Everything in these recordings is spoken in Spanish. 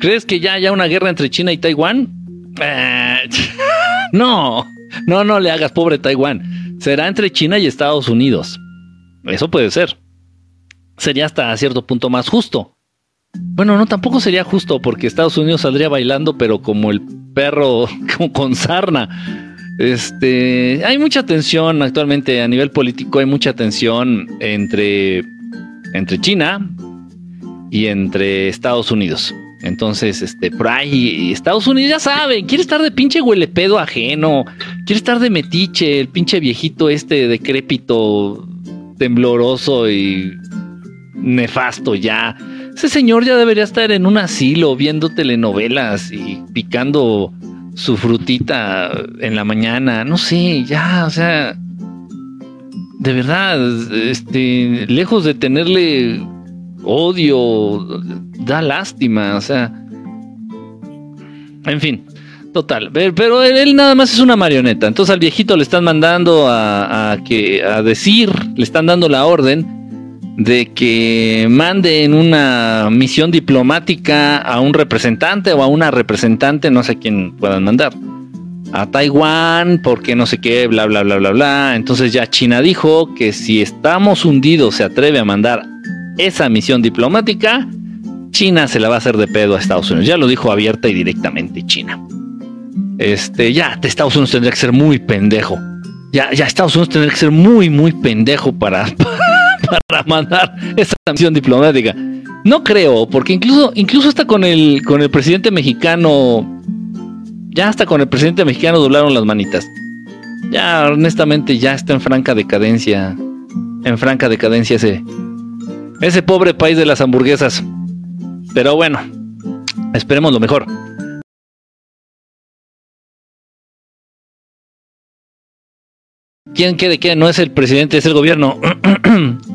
¿Crees que ya haya una guerra entre China y Taiwán? Eh, no, no, no le hagas pobre Taiwán. Será entre China y Estados Unidos. Eso puede ser. Sería hasta cierto punto más justo. Bueno, no, tampoco sería justo porque Estados Unidos saldría bailando, pero como el perro con sarna. Este, hay mucha tensión actualmente a nivel político, hay mucha tensión entre, entre China y entre Estados Unidos. Entonces, este, por ahí, Estados Unidos ya saben, quiere estar de pinche huelepedo ajeno, quiere estar de metiche, el pinche viejito este decrépito, tembloroso y nefasto ya. Ese señor ya debería estar en un asilo viendo telenovelas y picando su frutita en la mañana. No sé, ya, o sea, de verdad, este, lejos de tenerle odio, da lástima, o sea, en fin. Total, pero él nada más es una marioneta. Entonces al viejito le están mandando a, que a decir, le están dando la orden de que manden una misión diplomática a un representante o a una representante, no sé quién puedan mandar, a Taiwán, porque no sé qué, bla, bla, bla, bla, bla. Entonces ya China dijo que si estamos hundidos se atreve a mandar esa misión diplomática, China se la va a hacer de pedo a Estados Unidos. Ya lo dijo abierta y directamente China. Este, ya, Estados Unidos tendría que ser muy pendejo. Ya, ya Estados Unidos tendría que ser muy, muy pendejo para para mandar esa misión diplomática. No creo, porque incluso, incluso hasta con el, con el presidente mexicano, ya hasta con el presidente mexicano doblaron las manitas. Ya, honestamente, ya está en franca decadencia. En franca decadencia ese, ese pobre país de las hamburguesas. Pero bueno, esperemos lo mejor. ¿Quién quede qué? No es el presidente, es el gobierno.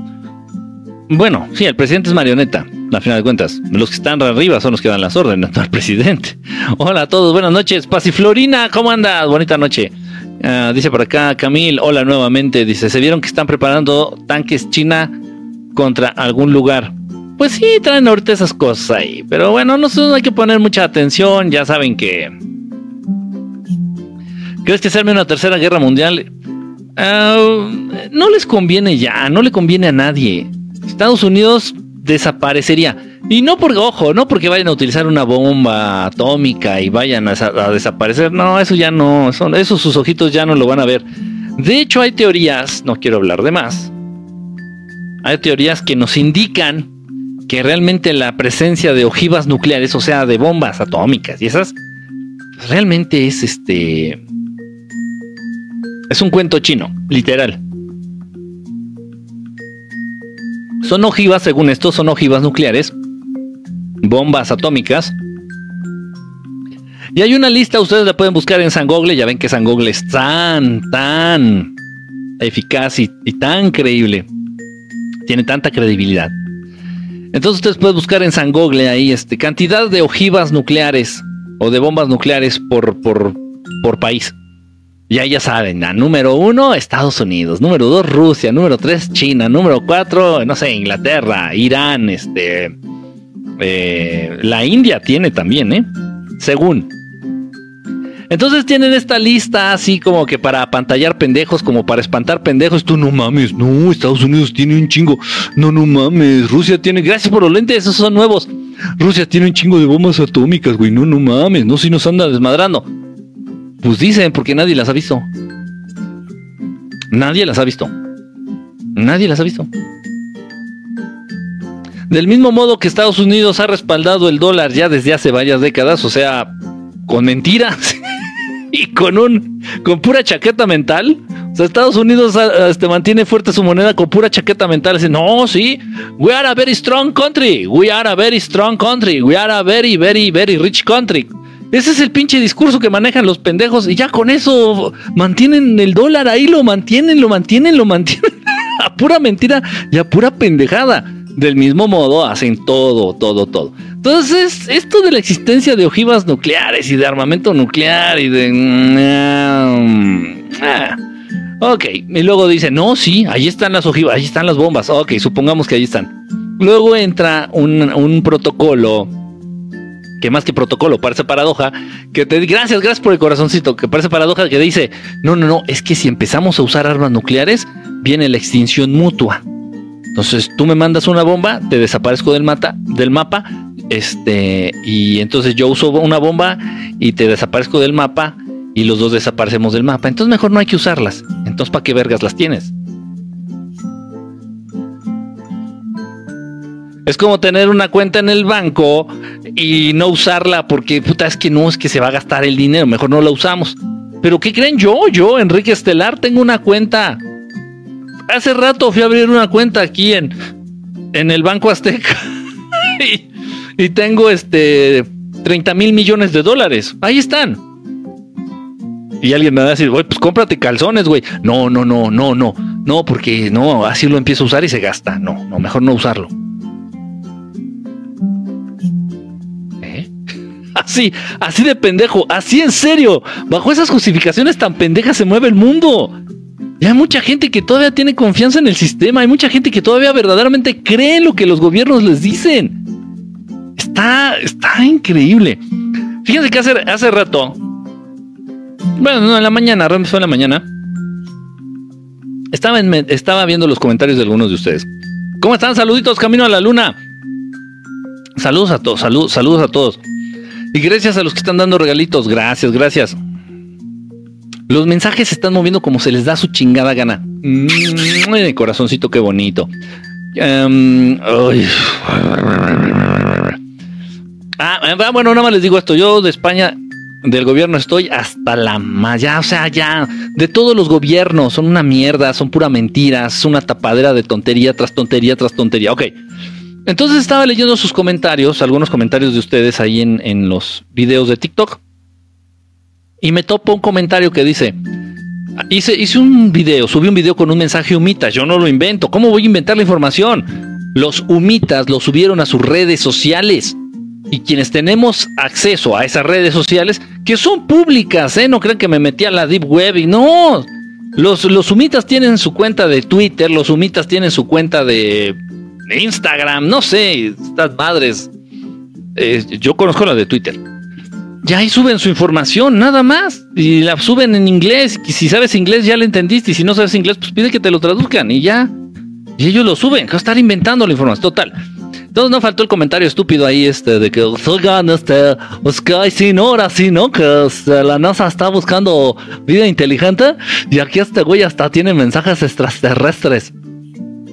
bueno, sí, el presidente es marioneta, a final de cuentas. Los que están arriba son los que dan las órdenes, no el presidente. Hola a todos, buenas noches. Pasiflorina, ¿cómo andas? Bonita noche. Ah, dice por acá Camil, hola nuevamente. Dice, ¿se vieron que están preparando tanques China contra algún lugar? Pues sí, traen ahorita esas cosas ahí. Pero bueno, no, hay que poner mucha atención. Ya saben que... ¿Crees que se arme una tercera guerra mundial? Ah, no les conviene ya, no le conviene a nadie. Estados Unidos desaparecería. Y no porque, ojo, no porque vayan a utilizar una bomba atómica y vayan a, desaparecer. No, eso ya no, eso, eso sus ojitos ya no lo van a ver. De hecho, hay teorías, no quiero hablar de más. Hay teorías que nos indican que realmente la presencia de ojivas nucleares, o sea, de bombas atómicas y esas, realmente es este es un cuento chino, literal. Son ojivas, según esto, son ojivas nucleares, bombas atómicas. Y hay una lista, ustedes la pueden buscar en San Google, ya ven que San Google es tan, tan eficaz y, tan creíble. Tiene tanta credibilidad. Entonces ustedes pueden buscar en San Google ahí este, cantidad de ojivas nucleares o de bombas nucleares por, por, por país. Ya ya saben, número uno, Estados Unidos, número dos, Rusia, número tres, China, número cuatro, no sé, Inglaterra, Irán, este, eh, la India tiene también, ¿eh? Según. Entonces tienen esta lista así como que para pantallar pendejos, como para espantar pendejos. Tú no mames, no, Estados Unidos tiene un chingo. No, no mames, Rusia tiene, gracias por los lentes, esos son nuevos. Rusia tiene un chingo de bombas atómicas, güey. No, no mames, no, si nos anda desmadrando. Pues dicen, porque nadie las ha visto. Nadie las ha visto. Nadie las ha visto. Del mismo modo que Estados Unidos ha respaldado el dólar ya desde hace varias décadas, o sea, con mentiras y con un con pura chaqueta mental. O sea, Estados Unidos ah, este, mantiene fuerte su moneda con pura chaqueta mental. Dice, no, sí, we are a very strong country. We are a very strong country. We are a very, very, very rich country. Ese es el pinche discurso que manejan los pendejos y ya con eso mantienen el dólar ahí, lo mantienen, lo mantienen, lo mantienen. a pura mentira y a pura pendejada. Del mismo modo hacen todo, todo, todo. Entonces, esto de la existencia de ojivas nucleares y de armamento nuclear y de... Mm, ah, ok, y luego dice, no, sí, ahí están las ojivas, ahí están las bombas. Ok, supongamos que ahí están. Luego entra un, un protocolo que más que protocolo parece paradoja, que te gracias, gracias por el corazoncito, que parece paradoja que dice, no, no, no, es que si empezamos a usar armas nucleares, viene la extinción mutua. Entonces tú me mandas una bomba, te desaparezco del, mata, del mapa, este, y entonces yo uso una bomba y te desaparezco del mapa y los dos desaparecemos del mapa. Entonces mejor no hay que usarlas. Entonces, ¿para qué vergas las tienes? Es como tener una cuenta en el banco y no usarla porque puta es que no es que se va a gastar el dinero, mejor no la usamos. Pero ¿qué creen yo? Yo, Enrique Estelar, tengo una cuenta. Hace rato fui a abrir una cuenta aquí en, en el Banco Azteca y tengo este 30 mil millones de dólares. Ahí están. Y alguien me va a decir, pues cómprate calzones, güey. No, no, no, no, no. No, porque no, así lo empiezo a usar y se gasta. No, no, mejor no usarlo. Así, así de pendejo, así en serio. Bajo esas justificaciones tan pendejas se mueve el mundo. Y hay mucha gente que todavía tiene confianza en el sistema, hay mucha gente que todavía verdaderamente cree lo que los gobiernos les dicen. Está, está increíble. Fíjense que hace, hace rato, bueno, no, en la mañana, fue en la mañana, estaba, estaba viendo los comentarios de algunos de ustedes. ¿Cómo están? Saluditos, camino a la luna. Saludos a todos, salud, saludos a todos. Y gracias a los que están dando regalitos. Gracias, gracias. Los mensajes se están moviendo como se les da su chingada gana. Mm, corazoncito, qué bonito. Em, ah, bueno, nada más les digo esto. Yo de España, del gobierno, estoy hasta la malla. O sea, ya, de todos los gobiernos, son una mierda, son pura mentira, es una tapadera de tontería tras tontería tras tontería. Ok. Entonces estaba leyendo sus comentarios, algunos comentarios de ustedes ahí en, los videos de TikTok. Y me topo un comentario que dice, hice, hice un video, subí un video con un mensaje humitas, yo no lo invento, ¿cómo voy a inventar la información? Los humitas lo subieron a sus redes sociales. Y quienes tenemos acceso a esas redes sociales, que son públicas, ¿eh? No crean que me metí a la Deep Web y no. Los, los humitas tienen su cuenta de Twitter, los humitas tienen su cuenta de Instagram, no sé, estas madres. Eh, yo conozco la de Twitter. Ya ahí suben su información, nada más. Y la suben en inglés. Y si sabes inglés, ya la entendiste. Y si no sabes inglés, pues pide que te lo traduzcan y ya. Y ellos lo suben. Que estar inventando la información. Total. Entonces no faltó el comentario estúpido ahí este de que oigan este pues que sí no ahora sí no que este, la NASA está buscando vida inteligente y aquí este güey hasta tiene mensajes extraterrestres.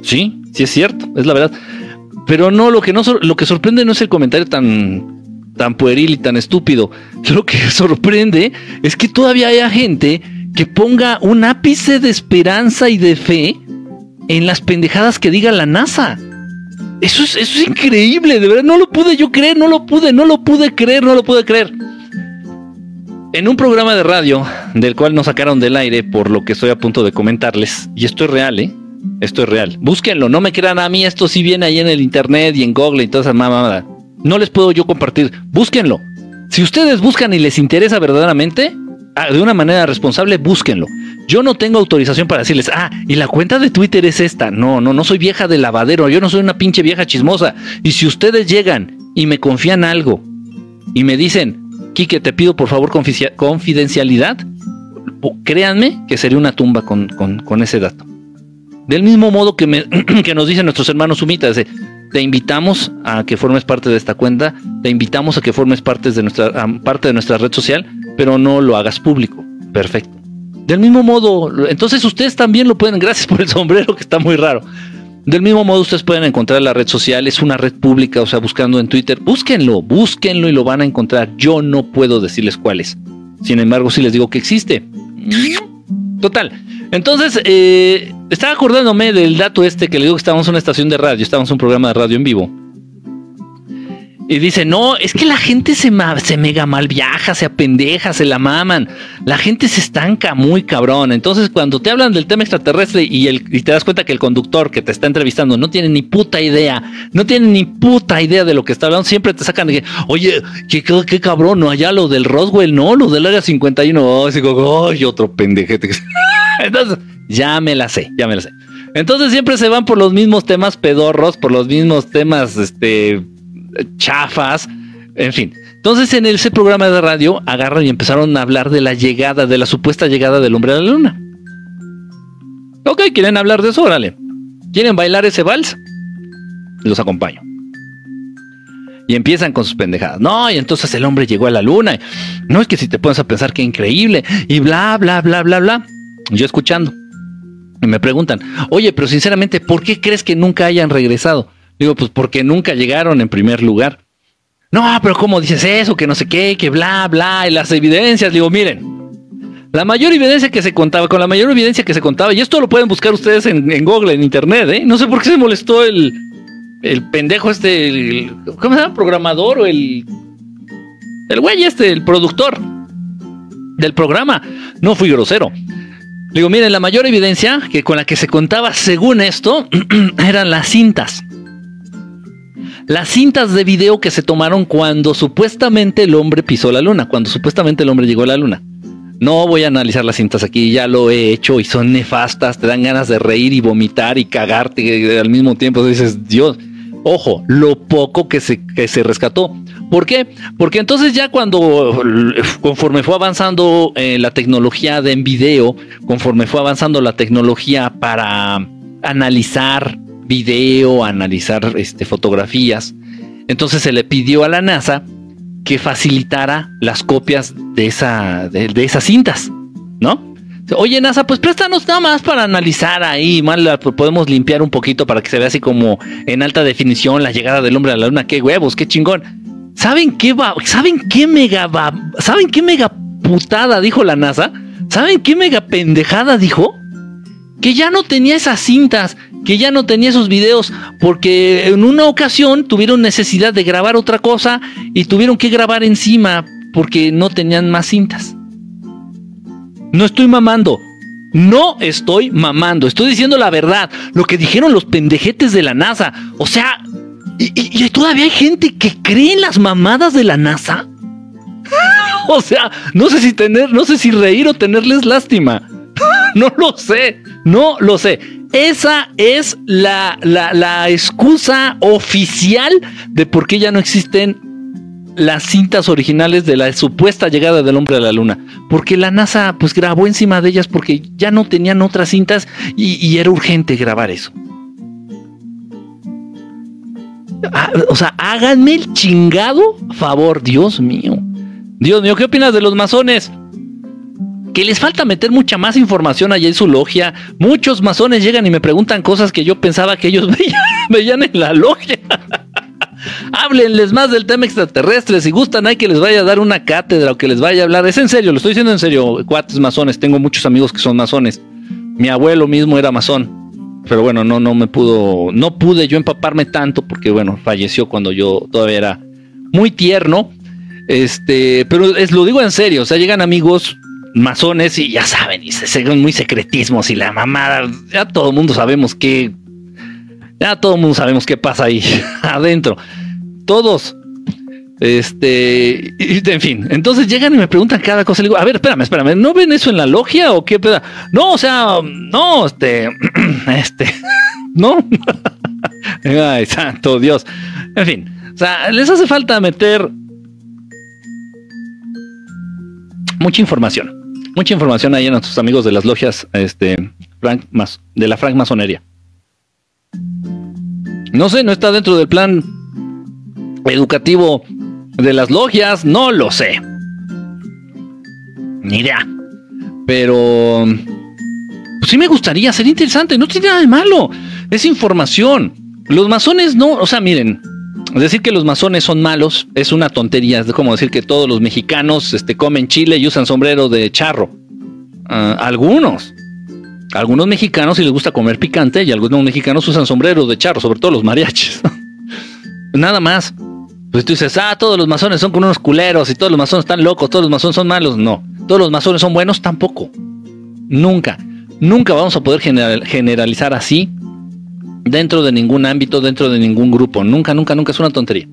Sí, sí es cierto, es la verdad. Pero no, lo que no lo que sorprende no es el comentario tan tan pueril y tan estúpido. Lo que sorprende es que todavía haya gente que ponga un ápice de esperanza y de fe en las pendejadas que diga la NASA. Eso es, eso es increíble, de verdad, no lo pude yo creer, no lo pude, no lo pude creer, no lo pude creer. En un programa de radio, del cual nos sacaron del aire por lo que estoy a punto de comentarles, y esto es real, ¿eh? Esto es real. Búsquenlo, no me crean a mí, esto sí viene ahí en el internet y en Google y toda esa mamada. No les puedo yo compartir. Búsquenlo. Si ustedes buscan y les interesa verdaderamente, de una manera responsable, búsquenlo. Yo no tengo autorización para decirles, ah, y la cuenta de Twitter es esta. No, no, no soy vieja de lavadero, yo no soy una pinche vieja chismosa. Y si ustedes llegan y me confían algo y me dicen, Quique, te pido por favor confidencialidad, créanme que sería una tumba con, con ese dato. Del mismo modo que, me, que nos dicen nuestros hermanos sumitas, te invitamos a que formes parte de esta cuenta, te invitamos a que formes parte de nuestra, parte de nuestra red social, pero no lo hagas público. Perfecto. Del mismo modo, entonces ustedes también lo pueden, gracias por el sombrero que está muy raro. Del mismo modo, ustedes pueden encontrar la red social, es una red pública, o sea, buscando en Twitter, búsquenlo, búsquenlo y lo van a encontrar. Yo no puedo decirles cuáles. Sin embargo, sí les digo que existe. Total. Entonces, eh, estaba acordándome del dato este que le digo que estábamos en una estación de radio, estábamos en un programa de radio en vivo. Y dice, no, es que la gente se, se mega mal viaja, se apendeja, se la maman. La gente se estanca muy cabrón. Entonces, cuando te hablan del tema extraterrestre y, el, y te das cuenta que el conductor que te está entrevistando no tiene ni puta idea, no tiene ni puta idea de lo que está hablando, siempre te sacan de que, oye, qué, qué, cabrón, no, allá lo del Roswell, no, lo del área 51, oh, digo, ay, otro pendejete. Entonces, ya me la sé, ya me la sé. Entonces siempre se van por los mismos temas pedorros, por los mismos temas, este, chafas. En fin, entonces en ese programa de radio agarran y empezaron a hablar de la llegada, de la supuesta llegada del hombre a la luna. Ok, ¿quieren hablar de eso? Órale. ¿Quieren bailar ese vals? Los acompaño. Y empiezan con sus pendejadas. No, y entonces el hombre llegó a la luna. No es que si te pones a pensar que increíble. Y bla, bla, bla, bla, bla. Yo escuchando. Y me preguntan, oye, pero sinceramente, ¿por qué crees que nunca hayan regresado? Digo, pues porque nunca llegaron en primer lugar. No, pero ¿cómo dices eso? Que no sé qué, que bla, bla, y las evidencias. Digo, miren, la mayor evidencia que se contaba, con la mayor evidencia que se contaba, y esto lo pueden buscar ustedes en, Google, en Internet, ¿eh? No sé por qué se molestó el, el pendejo este, el, ¿cómo se llama? Programador o el, el güey este, el productor del programa. No fui grosero. Digo, miren, la mayor evidencia que con la que se contaba según esto eran las cintas. Las cintas de video que se tomaron cuando supuestamente el hombre pisó la luna, cuando supuestamente el hombre llegó a la luna. No voy a analizar las cintas aquí, ya lo he hecho y son nefastas, te dan ganas de reír y vomitar y cagarte al mismo tiempo. Dices, Dios, ojo, lo poco que se, se rescató. ¿Por qué? Porque entonces ya cuando, conforme fue avanzando eh, la tecnología de en video, conforme fue avanzando la tecnología para analizar video, analizar este, fotografías, entonces se le pidió a la NASA que facilitara las copias de, esa, de, esas cintas, ¿no? Oye, NASA, pues préstanos nada más para analizar ahí, mal podemos limpiar un poquito para que se vea así como en alta definición la llegada del hombre a la luna. Qué huevos, qué chingón. ¿Saben qué va? ¿Saben qué mega ¿Saben qué mega putada dijo la NASA? ¿Saben qué mega pendejada dijo? Que ya no tenía esas cintas, que ya no tenía esos videos, porque en una ocasión tuvieron necesidad de grabar otra cosa y tuvieron que grabar encima porque no tenían más cintas. No estoy mamando. No estoy mamando, estoy diciendo la verdad, lo que dijeron los pendejetes de la NASA. O sea, ¿Y, todavía hay gente que cree en las mamadas de la NASA? o sea, no sé si tener, no sé si reír o tenerles lástima. no lo sé, no lo sé. Esa es la, la, la excusa oficial de por qué ya no existen las cintas originales de la supuesta llegada del hombre a la luna. Porque la NASA pues grabó encima de ellas porque ya no tenían otras cintas y era urgente grabar eso. Ah, o sea, háganme el chingado favor, Dios mío. Dios mío, ¿qué opinas de los masones? Que les falta meter mucha más información allá en su logia. Muchos masones llegan y me preguntan cosas que yo pensaba que ellos veían, en la logia. Háblenles más del tema extraterrestre. Si gustan, hay que les vaya a dar una cátedra o que les vaya a hablar. Es en serio, lo estoy diciendo en serio, cuates masones. Tengo muchos amigos que son masones. Mi abuelo mismo era masón pero bueno, no, no me pudo, no pude yo empaparme tanto porque bueno, falleció cuando yo todavía era muy tierno. Este, pero es, lo digo en serio, o sea, llegan amigos masones y ya saben, y se siguen muy secretismos y la mamada, ya todo el mundo sabemos que, ya todo el mundo sabemos qué pasa ahí adentro. Todos, este, en fin, entonces llegan y me preguntan cada cosa. Le digo, a ver, espérame, espérame, ¿no ven eso en la logia o qué? No, o sea, no, este, este, no. Ay, santo Dios. En fin, o sea, les hace falta meter mucha información. Mucha información ahí a nuestros amigos de las logias este, de la Frank Masonería. No sé, no está dentro del plan educativo de las logias, no lo sé. Ni idea. Pero pues sí me gustaría, sería interesante, no tiene nada de malo. Es información. Los masones no, o sea, miren, decir que los masones son malos es una tontería. Es como decir que todos los mexicanos este, comen chile y usan sombrero de charro. Ah, algunos. Algunos mexicanos sí les gusta comer picante y algunos mexicanos usan sombrero de charro, sobre todo los mariachis. Nada más. Pues tú dices, ah, todos los masones son con unos culeros y todos los masones están locos, todos los masones son malos. No, todos los masones son buenos tampoco. Nunca, nunca vamos a poder generalizar así dentro de ningún ámbito, dentro de ningún grupo. Nunca, nunca, nunca es una tontería.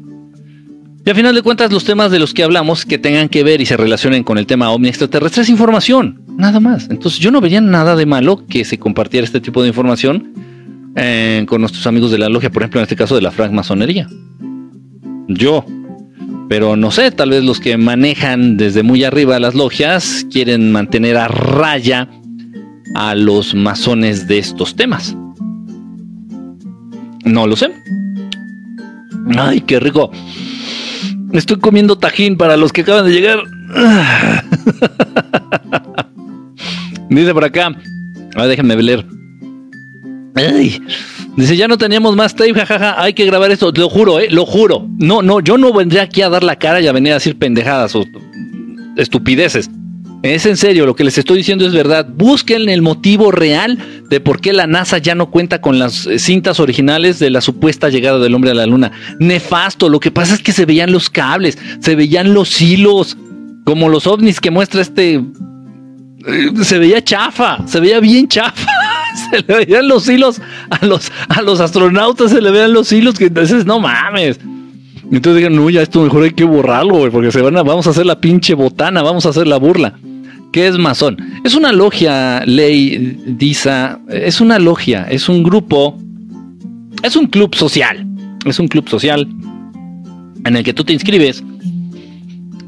Y al final de cuentas, los temas de los que hablamos que tengan que ver y se relacionen con el tema ovni extraterrestre es información, nada más. Entonces yo no vería nada de malo que se compartiera este tipo de información eh, con nuestros amigos de la logia, por ejemplo, en este caso de la francmasonería. Yo. Pero no sé, tal vez los que manejan desde muy arriba las logias quieren mantener a raya a los masones de estos temas. No lo sé. Ay, qué rico. Estoy comiendo tajín para los que acaban de llegar. Dice por acá. A déjenme leer. Dice, ya no teníamos más tape, jajaja, hay que grabar esto, lo juro, eh, lo juro. No, no, yo no vendré aquí a dar la cara y a venir a decir pendejadas o estupideces. Es en serio, lo que les estoy diciendo es verdad. Busquen el motivo real de por qué la NASA ya no cuenta con las eh, cintas originales de la supuesta llegada del hombre a la luna. Nefasto, lo que pasa es que se veían los cables, se veían los hilos, como los ovnis que muestra este... Eh, se veía chafa, se veía bien chafa. se le veían los hilos a los, a los astronautas, se le veían los hilos que entonces no mames. Entonces digan, no, ya esto mejor hay que borrarlo, güey, porque se van a, vamos a hacer la pinche botana, vamos a hacer la burla. ¿Qué es masón? Es una logia, ley, Disa, es una logia, es un grupo, es un club social, es un club social en el que tú te inscribes.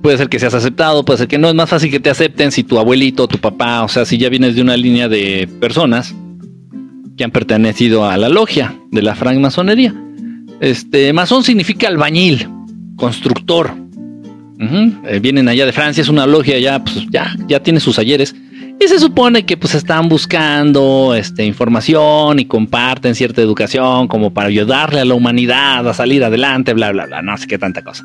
Puede ser que seas aceptado, puede ser que no, es más fácil que te acepten si tu abuelito, tu papá, o sea, si ya vienes de una línea de personas que han pertenecido a la logia de la francmasonería. Este, masón significa albañil, constructor, eh, vienen allá de Francia, es una logia ya, pues ya, ya tiene sus ayeres. Y se supone que pues están buscando este, información y comparten cierta educación como para ayudarle a la humanidad a salir adelante, bla, bla, bla, no sé qué tanta cosa.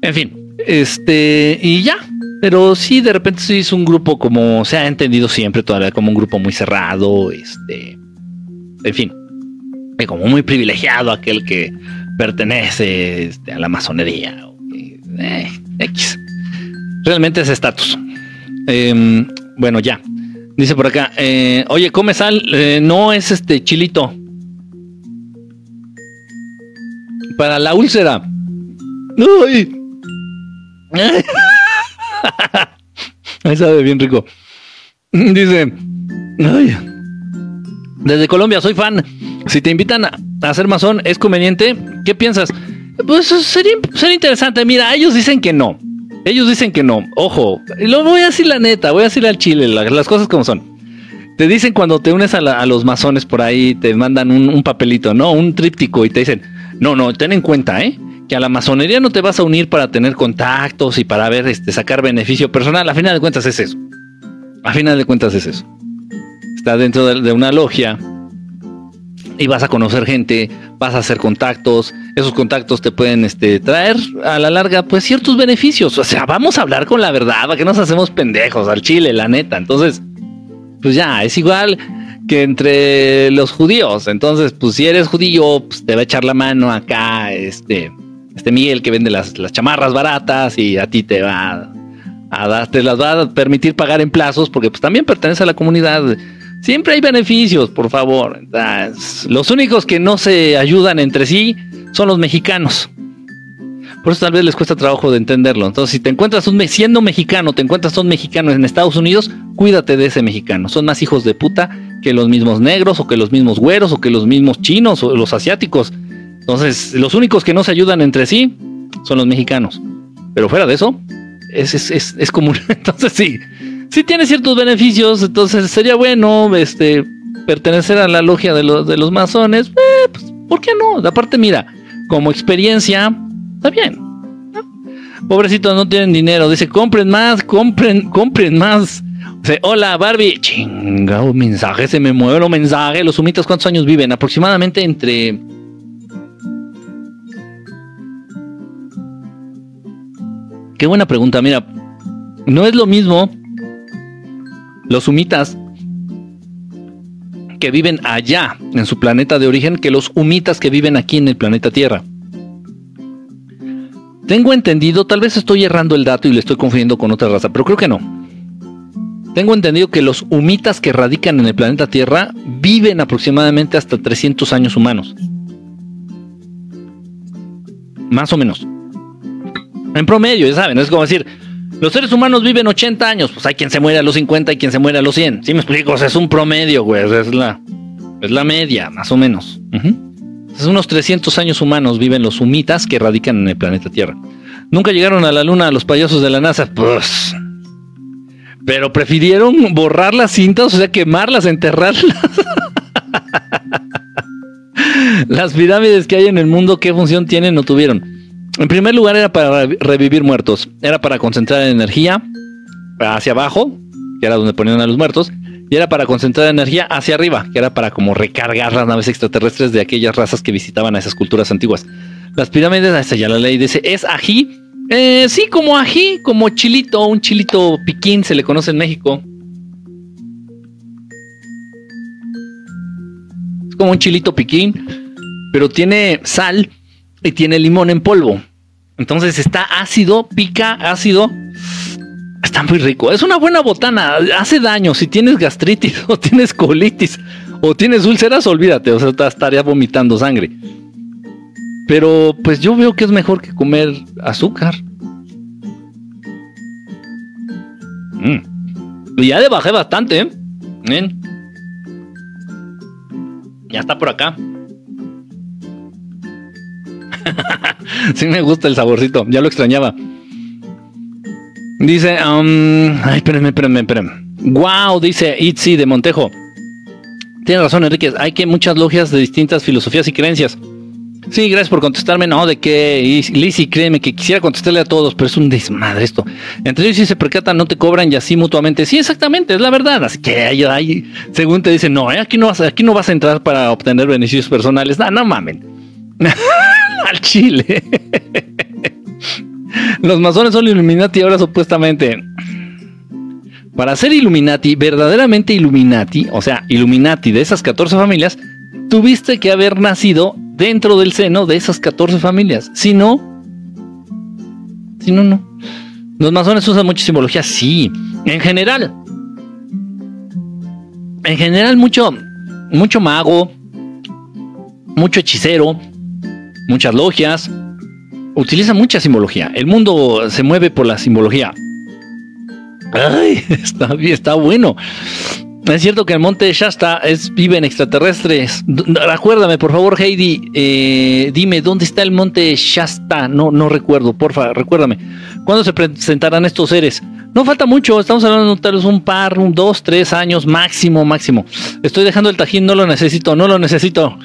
En fin, este, y ya. Pero sí, de repente sí es un grupo como se ha entendido siempre todavía como un grupo muy cerrado, este, en fin, como muy privilegiado aquel que pertenece este, a la masonería. X. Realmente es estatus. Em, bueno, ya. Dice por acá, eh, oye, come sal, eh, no es este chilito. Para la úlcera. ¡Uy! Ahí sabe bien rico. Dice, desde Colombia soy fan. Si te invitan a, a ser masón, ¿es conveniente? ¿Qué piensas? Pues sería, sería interesante. Mira, ellos dicen que no. Ellos dicen que no. Ojo, lo voy a decir la neta, voy a decir al chile, las cosas como son. Te dicen cuando te unes a, los masones por ahí, te mandan un, papelito, ¿no? Un tríptico y te dicen, no, no, ten en cuenta, ¿eh? Que a la masonería no te vas a unir para tener contactos y para ver, este, sacar beneficio personal. A final de cuentas es eso. A final de cuentas es eso. Está dentro de una logia y vas a conocer gente, vas a hacer contactos, esos contactos te pueden este, traer a la larga pues ciertos beneficios, o sea, vamos a hablar con la verdad, ¿a que nos hacemos pendejos al chile, la neta? Entonces, pues ya, es igual que entre los judíos, entonces, pues si eres judío, pues te va a echar la mano acá, este, este Miguel que vende las, las chamarras baratas y a ti te va a, dar, te las va a permitir pagar en plazos porque pues también pertenece a la comunidad Siempre hay beneficios, por favor. Los únicos que no se ayudan entre sí son los mexicanos. Por eso tal vez les cuesta trabajo de entenderlo. Entonces, si te encuentras un, siendo mexicano, te encuentras un mexicano en Estados Unidos, cuídate de ese mexicano. Son más hijos de puta que los mismos negros, o que los mismos güeros, o que los mismos chinos, o los asiáticos. Entonces, los únicos que no se ayudan entre sí son los mexicanos. Pero fuera de eso, es, común. Entonces, sí, sí tiene ciertos beneficios, entonces sería bueno este pertenecer a la logia de los, de los masones. Eh, pues, ¿por qué no? Aparte, mira, como experiencia, está bien. Pobrecitos no tienen dinero. Dice, compren más, compren, compren más. Dice, hola Barbie. Chingado mensaje, se me mueve los mensajes. Los sumitas, ¿cuántos años viven? Aproximadamente entre. Qué buena pregunta. Mira, no es lo mismo los humitas que viven allá en su planeta de origen que los humitas que viven aquí en el planeta Tierra. Tengo entendido, tal vez estoy errando el dato y le estoy confundiendo con otra raza, pero creo que no. Tengo entendido que los humitas que radican en el planeta Tierra viven aproximadamente hasta 300 años humanos. Más o menos. En promedio, ya saben, es como decir, los seres humanos viven 80 años, pues hay quien se muere a los 50 y quien se muere a los 100. ¿Sí me explico? O es un promedio, güey. es la, es la media, más o menos. unos 300 años humanos viven los humitas que radican en el planeta Tierra. Nunca llegaron a la luna los payasos de la NASA, pues. Pero prefirieron borrar las cintas, o sea, quemarlas, enterrarlas. las pirámides que hay en el mundo, ¿qué función tienen? No tuvieron. En primer lugar era para revivir muertos, era para concentrar energía hacia abajo, que era donde ponían a los muertos, y era para concentrar energía hacia arriba, que era para como recargar las naves extraterrestres de aquellas razas que visitaban a esas culturas antiguas. Las pirámides, esa ya la ley dice, es ají. Eh, sí, como ají, como chilito, un chilito piquín se le conoce en México. Es como un chilito piquín, pero tiene sal y tiene limón en polvo. Entonces está ácido, pica, ácido, Está muy rico. Es una buena botana. Hace daño. Si tienes gastritis o tienes colitis o tienes úlceras, olvídate. O sea, estaría vomitando sangre. Pero pues yo veo que es mejor que comer azúcar. Mm. Ya le bajé bastante, ¿eh? Ya está por acá. sí me gusta el saborcito. Ya lo extrañaba. Dice, um, ay, espérenme, espérenme, espérenme. Wow, dice Itzi de Montejo. Tiene razón, Enrique. Hay que muchas logias de distintas filosofías y creencias. Sí, gracias por contestarme. No, de que Lizzy, créeme que quisiera contestarle a todos, pero es un desmadre esto. Entre ellos si se percatan, no te cobran y así mutuamente. Sí, exactamente, es la verdad. Así que hay, según te dicen, no, eh, aquí no vas, aquí no vas a entrar para obtener beneficios personales. No, no mamen. Al chile. Los masones son Illuminati ahora supuestamente. Para ser Illuminati, verdaderamente Illuminati, o sea, Illuminati de esas 14 familias, tuviste que haber nacido dentro del seno de esas 14 familias. Si no, si no, no. Los masones usan mucha simbología, sí. En general. En general, mucho, mucho mago, mucho hechicero, muchas logias, utiliza mucha simbología. El mundo se mueve por la simbología. Ay, está, está bueno. Es cierto que el monte Shasta es, vive en extraterrestres. Recuérdame, por favor, Heidi, eh, dime, ¿dónde está el monte Shasta? No, no recuerdo, porfa, recuérdame. ¿Cuándo se presentarán estos seres? No falta mucho, estamos hablando de tal vez un par, un dos, tres años máximo, máximo. Estoy dejando el tajín, no lo necesito, no lo necesito.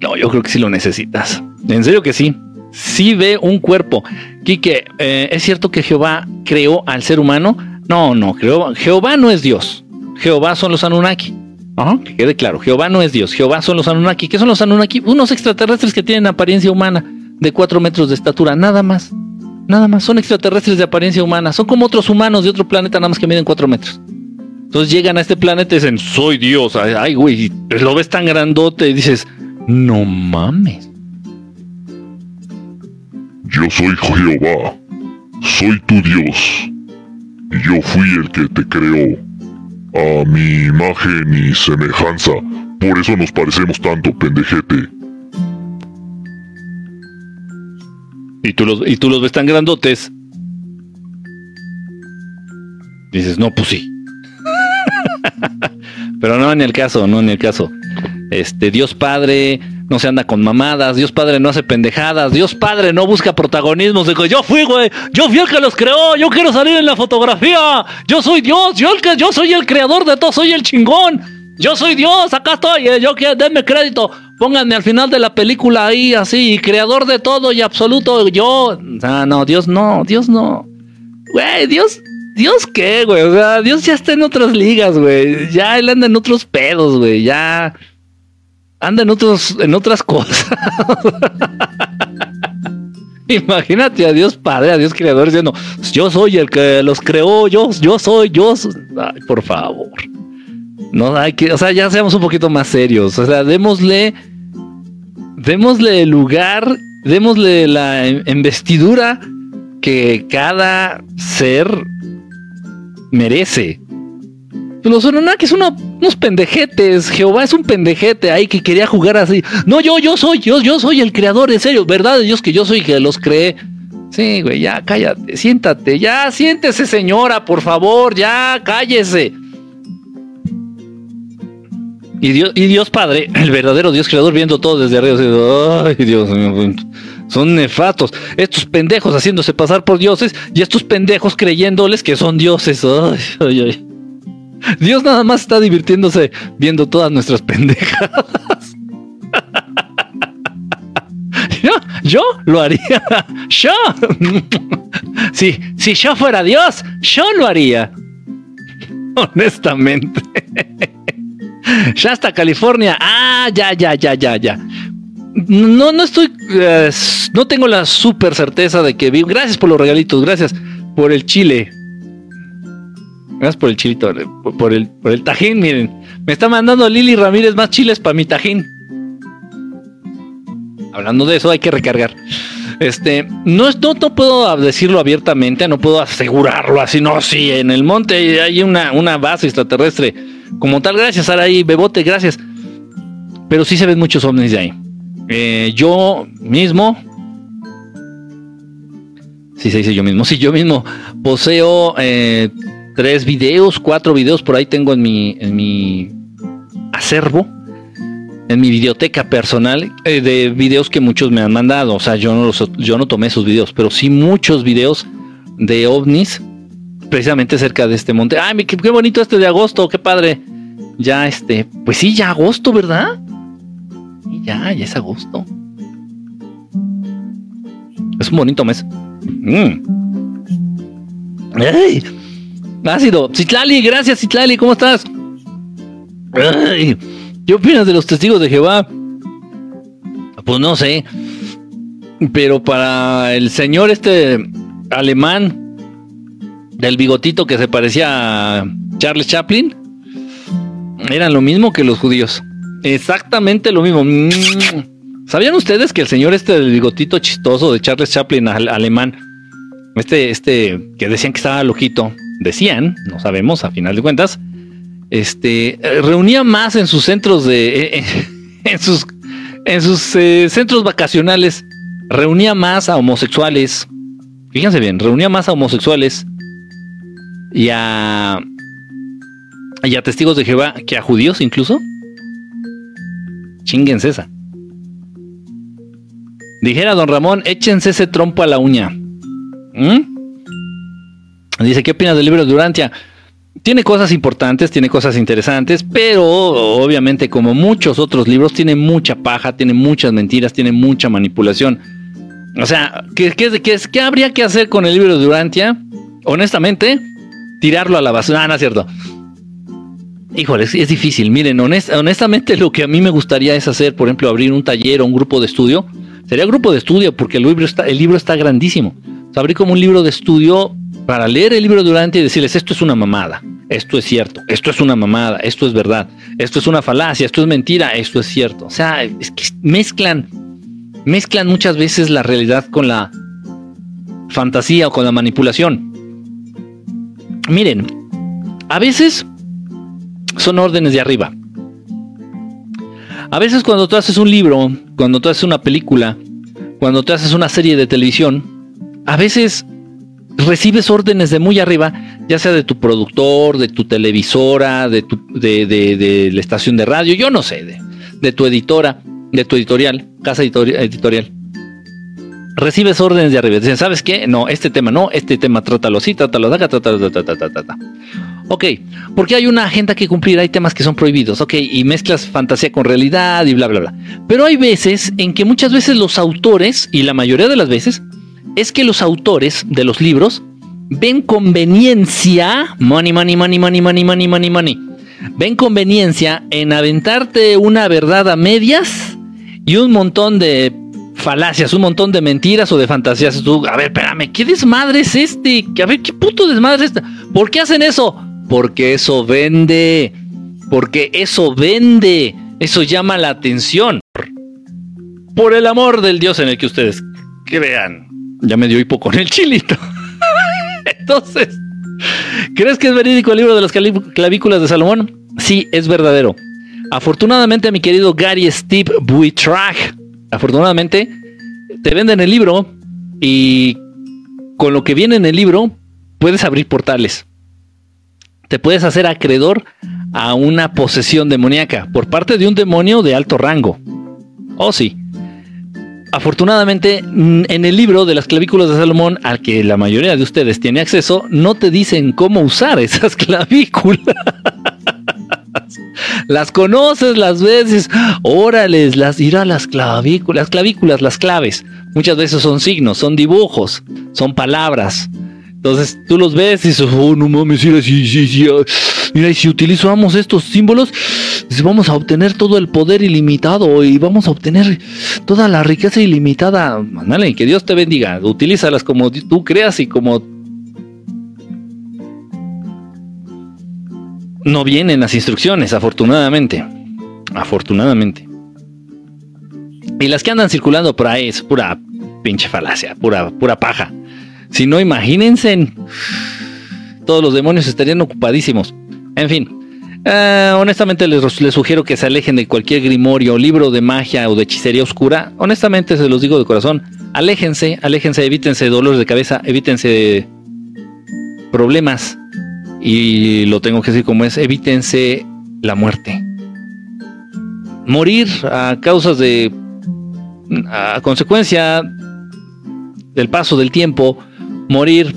No, yo creo que sí lo necesitas. En serio que sí sí ve un cuerpo. Quique, eh, ¿es cierto que Jehová creó al ser humano? No, no, Jehová no es Dios. Jehová son los Anunnaki. que quede claro, Jehová no es Dios, Jehová son los Anunnaki. ¿Qué son los Anunnaki? Unos extraterrestres que tienen apariencia humana de 4 metros de estatura, nada más. Nada más, son extraterrestres de apariencia humana. Son como otros humanos de otro planeta, nada más que miden 4 metros. Entonces llegan a este planeta y dicen, soy Dios. Ay, güey, lo ves tan grandote y dices, no mames. Yo soy Jehová, soy tu Dios, y yo fui el que te creó, a mi imagen y semejanza, por eso nos parecemos tanto, pendejete. Y tú los, y tú los ves tan grandotes. Dices, no, pues sí. Pero no en el caso, no en el caso. Este, Dios Padre, no se anda con mamadas, Dios Padre no hace pendejadas, Dios Padre no busca protagonismos, digo, yo fui, güey, yo fui el que los creó, yo quiero salir en la fotografía, yo soy Dios, yo, el que, yo soy el creador de todo, soy el chingón, yo soy Dios, acá estoy, eh, yo quiero, denme crédito, pónganme al final de la película ahí, así, creador de todo y absoluto, yo, ah, no, Dios no, Dios no, güey, Dios, Dios qué, güey, o sea, Dios ya está en otras ligas, güey, ya él anda en otros pedos, güey, ya anda en otros, en otras cosas. Imagínate a Dios Padre, a Dios Creador diciendo, yo soy el que los creó, yo, yo soy, yo Ay, por favor. No hay que, o sea, ya seamos un poquito más serios. O sea, démosle, démosle lugar, démosle la investidura que cada ser merece. Los Anunnaki son unos pendejetes. Jehová es un pendejete ahí que quería jugar así. No, yo, yo soy, yo, yo soy el creador, en serio. ¿Verdad Dios que yo soy que los cree? Sí, güey, ya cállate, siéntate, ya siéntese, señora, por favor, ya cállese. Y Dios, y Dios Padre, el verdadero Dios creador, viendo todo desde arriba. Ay, Dios mío, son nefatos. Estos pendejos haciéndose pasar por dioses y estos pendejos creyéndoles que son dioses. Ay, ay, ay. Dios nada más está divirtiéndose viendo todas nuestras pendejas. Yo, yo lo haría. Yo. Si, si yo fuera Dios, yo lo haría. Honestamente. Ya hasta California. Ah, ya, ya, ya, ya, ya. No, no estoy. eh, no tengo la super certeza de que vi. Gracias por los regalitos. Gracias por el chile. Gracias por el chilito. eh, Por, el, por el tajín. Miren. Me está mandando Lili Ramírez más chiles para mi tajín. Hablando de eso, hay que recargar. Este, no, no, no puedo decirlo abiertamente, no puedo asegurarlo así, no, sí, en el monte hay una, una base extraterrestre como tal, gracias, Araí, Bebote, gracias. Pero sí se ven muchos ovnis de ahí. Eh, yo mismo, sí se dice yo mismo, sí, yo mismo poseo eh, tres videos, cuatro videos por ahí tengo en mi, en mi acervo en mi videoteca personal eh, de videos que muchos me han mandado. O sea, yo no, los, yo no tomé esos videos, pero sí muchos videos de ovnis, precisamente cerca de este monte. Ay, qué, bonito este de agosto, qué padre. Ya este, pues sí, ya agosto, ¿verdad? Y ya, ya es agosto. Es un bonito mes. Mm. Ácido. Citlali, gracias, Citlali, ¿cómo estás? ¡Ay! ¿Qué opinas de los testigos de Jehová? Pues no sé. Pero para el señor este alemán del bigotito que se parecía a Charles Chaplin, eran lo mismo que los judíos. Exactamente lo mismo. Mm. ¿Sabían ustedes que el señor este del bigotito chistoso de Charles Chaplin al alemán, este, este, que decían que estaba lojito, decían, no sabemos a final de cuentas, este reunía más en sus centros de en sus en sus eh, centros vacacionales reunía más a homosexuales fíjense bien reunía más a homosexuales y a y a testigos de Jehová que a judíos incluso. Chinguense esa. Dijera don Ramón échense ese trompo a la uña. ¿Mm? Dice qué opinas del libro de Durantia tiene cosas importantes, tiene cosas interesantes, pero obviamente como muchos otros libros, tiene mucha paja, tiene muchas mentiras, tiene mucha manipulación. O sea, ¿qué, qué, qué, qué habría que hacer con el libro de Durantia? Honestamente, tirarlo a la basura. Ah, no es cierto. Híjole, es, es difícil. Miren, honest, honestamente lo que a mí me gustaría es hacer, por ejemplo, abrir un taller o un grupo de estudio. Sería grupo de estudio porque el libro está grandísimo. Sea, abrir como un libro de estudio para leer el libro Durante y decirles esto es una mamada, esto es cierto, esto es una mamada, esto es verdad, esto es una falacia, esto es mentira, esto es cierto. O sea, es que mezclan, mezclan muchas veces la realidad con la fantasía o con la manipulación. Miren, a veces son órdenes de arriba. A veces cuando tú haces un libro, cuando tú haces una película, cuando tú haces una serie de televisión, a veces recibes órdenes de muy arriba, ya sea de tu productor, de tu televisora, de, tu, de, de, de la estación de radio, yo no sé, de, tu editora, de tu editorial, casa editorial. Recibes órdenes de arriba. Dicen, ¿sabes qué? No, este tema no, este tema trátalo así, trátalo acá, trátalo, trátalo, trátalo, Ok, porque hay una agenda que cumplir, hay temas que son prohibidos, ok, y mezclas fantasía con realidad y bla, bla, bla. Pero hay veces en que muchas veces los autores, y la mayoría de las veces, es que los autores de los libros ven conveniencia, money, money, money, money, money, money, money, money, ven conveniencia en aventarte una verdad a medias y un montón de falacias, un montón de mentiras o de fantasías. A ver, espérame, ¿qué desmadre es este? A ver, ¿qué puto desmadre es este? ¿Por qué hacen eso? Porque eso vende, porque eso vende, eso llama la atención. Por el amor del Dios en el que ustedes crean. Ya me dio hipo con el chilito. Entonces, ¿crees que es verídico el libro de las clavículas de Salomón? Sí, es verdadero. Afortunadamente, mi querido Gary Steve Buitrach, afortunadamente, te venden el libro y con lo que viene en el libro puedes abrir portales. Te puedes hacer acreedor a una posesión demoníaca por parte de un demonio de alto rango. Oh, sí. Afortunadamente, en el libro de las clavículas de Salomón, al que la mayoría de ustedes tiene acceso, no te dicen cómo usar esas clavículas. las conoces, las veces, órales, las irá las clavículas, las clavículas, las claves. Muchas veces son signos, son dibujos, son palabras. Entonces tú los ves y dices, oh, no mames, sí, sí, sí, ah, mira, y si utilizamos estos símbolos, vamos a obtener todo el poder ilimitado y vamos a obtener toda la riqueza ilimitada. Mándale, que Dios te bendiga, utilízalas como tú creas y como no vienen las instrucciones, afortunadamente. Afortunadamente. Y las que andan circulando por ahí es pura pinche falacia, pura, pura paja. Si no, imagínense, todos los demonios estarían ocupadísimos. En fin, eh, honestamente les, les, sugiero que se alejen de cualquier grimorio, libro de magia o de hechicería oscura. Honestamente se los digo de corazón, aléjense, aléjense, evítense dolores de cabeza, evítense problemas y lo tengo que decir como es, evítense la muerte. Morir a causas de, a consecuencia del paso del tiempo, morir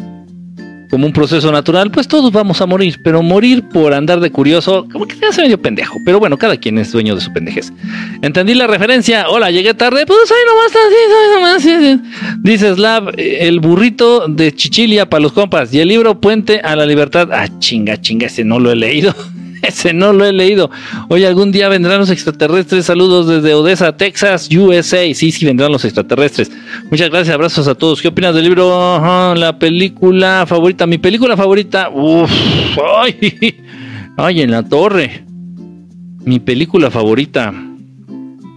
como un proceso natural, pues todos vamos a morir, pero morir por andar de curioso, como que se hace medio pendejo. Pero bueno, cada quien es dueño de su pendejez. Entendí la referencia. Hola, llegué tarde. Pues ahí nomás, así, nomás. Dice Slav, el burrito de Chichilia para los compas y el libro Puente a la Libertad. Ah, chinga, chinga, ese no lo he leído. Ese no lo he leído. Hoy algún día vendrán los extraterrestres. Saludos desde Odessa, Texas, USA. Sí, sí, vendrán los extraterrestres. Muchas gracias, abrazos a todos. ¿Qué opinas del libro? la película favorita. Mi película favorita. Uf, ay, ay, en la torre. Mi película favorita.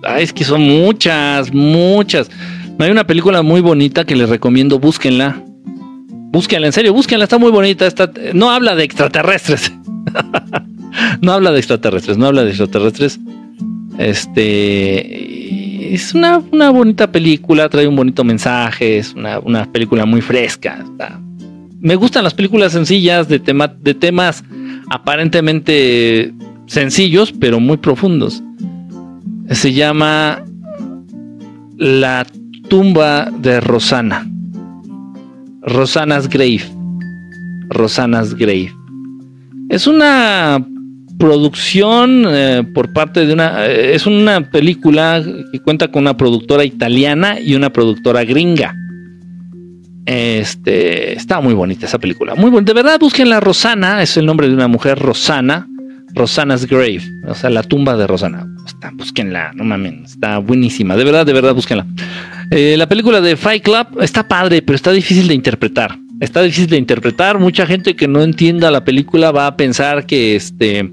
Ay, es que son muchas, muchas. Hay una película muy bonita que les recomiendo. Búsquenla. Búsquenla, en serio, búsquenla. Está muy bonita. Está, no habla de extraterrestres. no habla de extraterrestres, no habla de extraterrestres. Este es una, bonita película, trae un bonito mensaje, es una, película muy fresca. Me gustan las películas sencillas de, tema, de temas aparentemente sencillos, pero muy profundos. Se llama La tumba de Rosana. Rosana's Grave. Rosana's Grave. Es una producción eh, por parte de una... Eh, es una película que cuenta con una productora italiana y una productora gringa. Este, está muy bonita esa película. Muy bonita. De verdad, busquen la Rosana, es el nombre de una mujer, Rosana. Rosana's Grave, o sea, la tumba de Rosana. Está, búsquenla, no mamen, está buenísima. De verdad, de verdad, búsquenla. Eh, la película de Fight Club está padre, pero está difícil de interpretar está difícil de interpretar. Mucha gente que no entienda la película va a pensar que este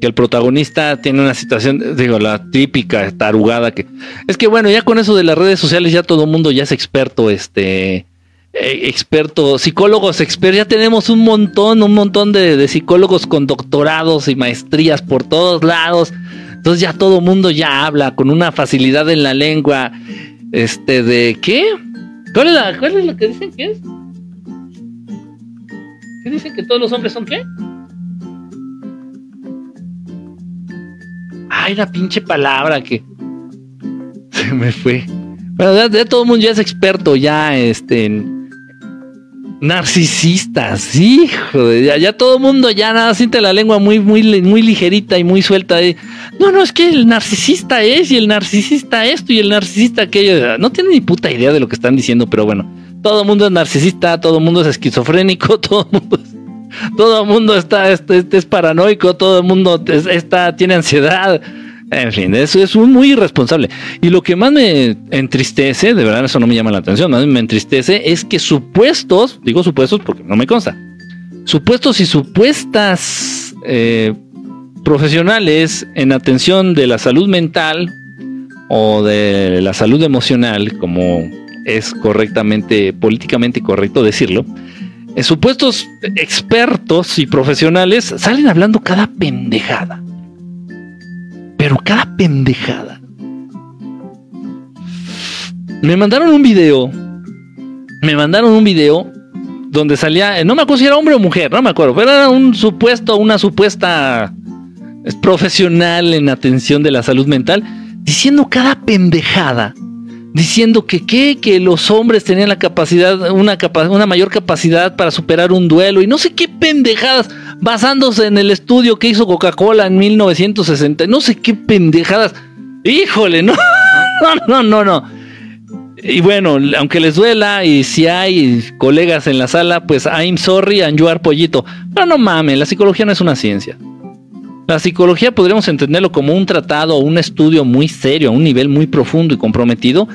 que el protagonista tiene una situación, digo, la típica tarugada que es que bueno, ya con eso de las redes sociales ya todo el mundo ya es experto, este eh, experto, psicólogos expertos, ya tenemos un montón, un montón de, de psicólogos con doctorados y maestrías por todos lados. Entonces ya todo mundo ya habla con una facilidad en la lengua. Este de qué? ¿Cuál es, cuál es lo que dicen que es? ¿Qué dicen que todos los hombres son qué? Ay, la pinche palabra que se me fue. Bueno, ya, todo el mundo ya es experto, ya este en narcisistas, hijo, ya, ya todo el mundo ya nada siente la lengua muy, muy, muy ligerita y muy suelta. no, no, es que el narcisista es y el narcisista esto y el narcisista aquello. No tiene ni puta idea de lo que están diciendo, pero bueno todo el mundo es narcisista, todo el mundo es esquizofrénico, todo el mundo, todo mundo está, este, es paranoico, todo el mundo está, tiene ansiedad. En fin, eso es muy irresponsable. Y lo que más me entristece, de verdad eso no me llama la atención, más me entristece es que supuestos, digo supuestos porque no me consta, supuestos y supuestas eh, profesionales en atención de la salud mental o de la salud emocional, como es correctamente, políticamente correcto decirlo, eh, supuestos expertos y profesionales salen hablando cada pendejada. Pero cada pendejada. Me mandaron un video. Me mandaron un video donde salía, no me acuerdo si era hombre o mujer, no me acuerdo, pero era un supuesto, una supuesta es profesional en atención de la salud mental, diciendo cada pendejada, diciendo que, que los hombres tenían la capacidad, una, una mayor capacidad para superar un duelo y no sé qué pendejadas, basándose en el estudio que hizo Coca-Cola en 1960, no sé qué pendejadas. Híjole, no, no, no, no, no. Y bueno, aunque les duela y si hay colegas en la sala, pues I'm sorry and pollito. Pero no mames, la psicología no es una ciencia. La psicología podríamos entenderlo como un tratado o un estudio muy serio, a un nivel muy profundo y comprometido.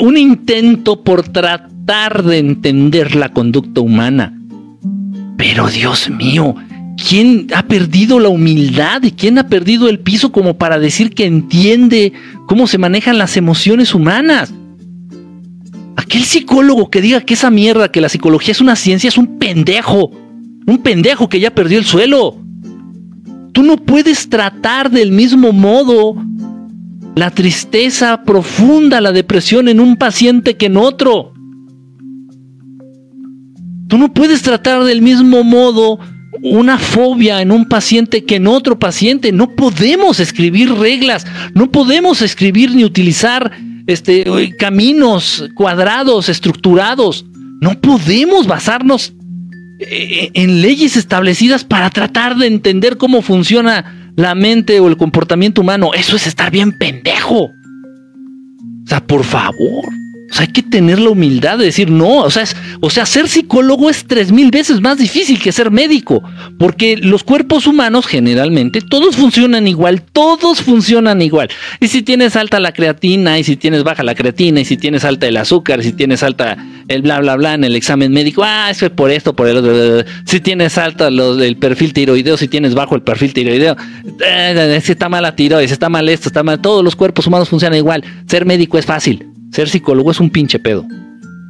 Un intento por tratar de entender la conducta humana. Pero Dios mío, ¿quién ha perdido la humildad y quién ha perdido el piso como para decir que entiende cómo se manejan las emociones humanas? Aquel psicólogo que diga que esa mierda, que la psicología es una ciencia, es un pendejo. Un pendejo que ya perdió el suelo. Tú no puedes tratar del mismo modo la tristeza profunda, la depresión en un paciente que en otro. Tú no puedes tratar del mismo modo una fobia en un paciente que en otro paciente. No podemos escribir reglas, no podemos escribir ni utilizar este, caminos cuadrados, estructurados. No podemos basarnos eh, en leyes establecidas para tratar de entender cómo funciona la mente o el comportamiento humano. Eso es estar bien pendejo. O sea, por favor. O sea, hay que tener la humildad de decir no. O sea, o sea, ser psicólogo es tres mil veces más difícil que ser médico, porque los cuerpos humanos generalmente todos funcionan igual, todos funcionan igual. Y si tienes alta la creatina, y si tienes baja la creatina, y si tienes alta el azúcar, si tienes alta el bla bla bla en el examen médico, ah, eso es por esto, por el otro. Si tienes alta del perfil tiroideo, si tienes bajo el perfil tiroideo, eh, si está mala tiroides, está mal esto, está mal. Todos los cuerpos humanos funcionan igual. Ser médico es fácil. Ser psicólogo es un pinche pedo.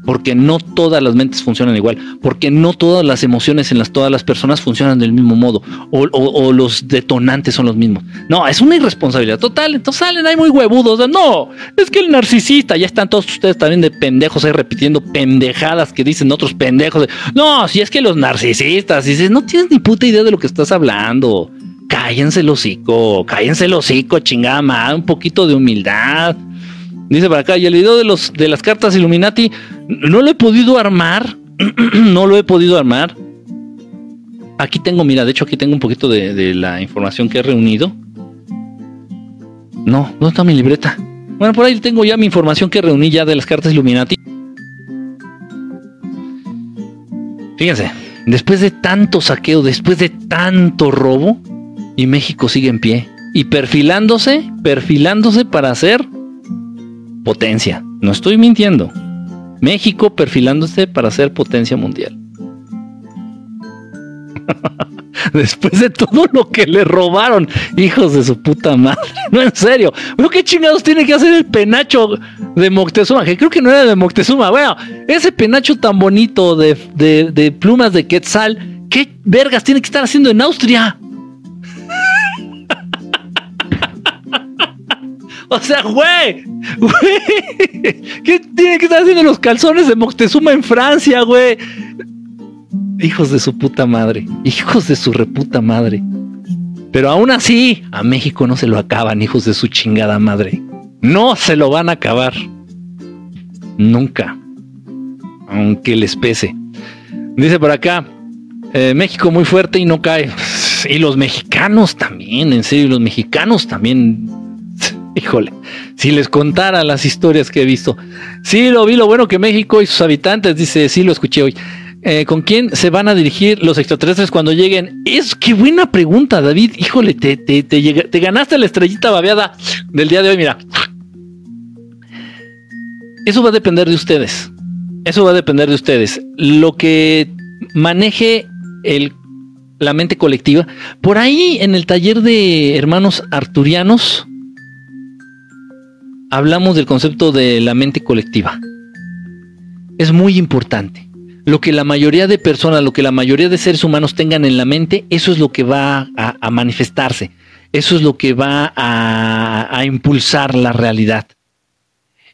Porque no todas las mentes funcionan igual. Porque no todas las emociones en las todas las personas funcionan del mismo modo. O, los detonantes son los mismos. No, es una irresponsabilidad total. Entonces salen ahí muy huevudos. no, es que el narcisista, ya están todos ustedes también de pendejos ahí repitiendo pendejadas que dicen otros pendejos. no, si es que los narcisistas, dices, no tienes ni puta idea de lo que estás hablando. Cállense el hocico, cállense el hocico, chingada madre, un poquito de humildad. Dice para acá, y el video de, los, de las cartas Illuminati no lo he podido armar. no lo he podido armar. Aquí tengo, mira, de hecho aquí tengo un poquito de, la información que he reunido. No, ¿dónde está mi libreta? Bueno, por ahí tengo ya mi información que reuní ya de las cartas Illuminati. Fíjense, después de tanto saqueo, después de tanto robo, y México sigue en pie. Y perfilándose, perfilándose para hacer potencia. No estoy mintiendo. México perfilándose para ser potencia mundial. Después de todo lo que le robaron, hijos de su puta madre. No, en serio. Bueno, ¿qué chingados tiene que hacer el penacho de Moctezuma? Que creo que no era de Moctezuma. Bueno, ese penacho tan bonito de, de plumas de Quetzal, ¿qué vergas tiene que estar haciendo en Austria? O sea, güey, güey, ¿qué tiene que estar haciendo los calzones de Moctezuma en Francia, güey? Hijos de su puta madre, hijos de su reputa madre. Pero aún así, a México no se lo acaban, hijos de su chingada madre. No se lo van a acabar. Nunca. Aunque les pese. Dice por acá, eh, México muy fuerte y no cae. Y los mexicanos también, en serio, los mexicanos también Híjole, si les contara las historias que he visto. Sí, lo vi, lo bueno que México y sus habitantes, dice, sí, lo escuché hoy. Eh, ¿Con quién se van a dirigir los extraterrestres cuando lleguen? Es qué buena pregunta, David. Híjole, te, te, te, ganaste la estrellita babeada del día de hoy. Mira, eso va a depender de ustedes. Eso va a depender de ustedes. Lo que maneje el, la mente colectiva. Por ahí en el taller de hermanos arturianos, hablamos del concepto de la mente colectiva. Es muy importante. Lo que la mayoría de personas, lo que la mayoría de seres humanos tengan en la mente, eso es lo que va a, manifestarse. Eso es lo que va a, impulsar la realidad.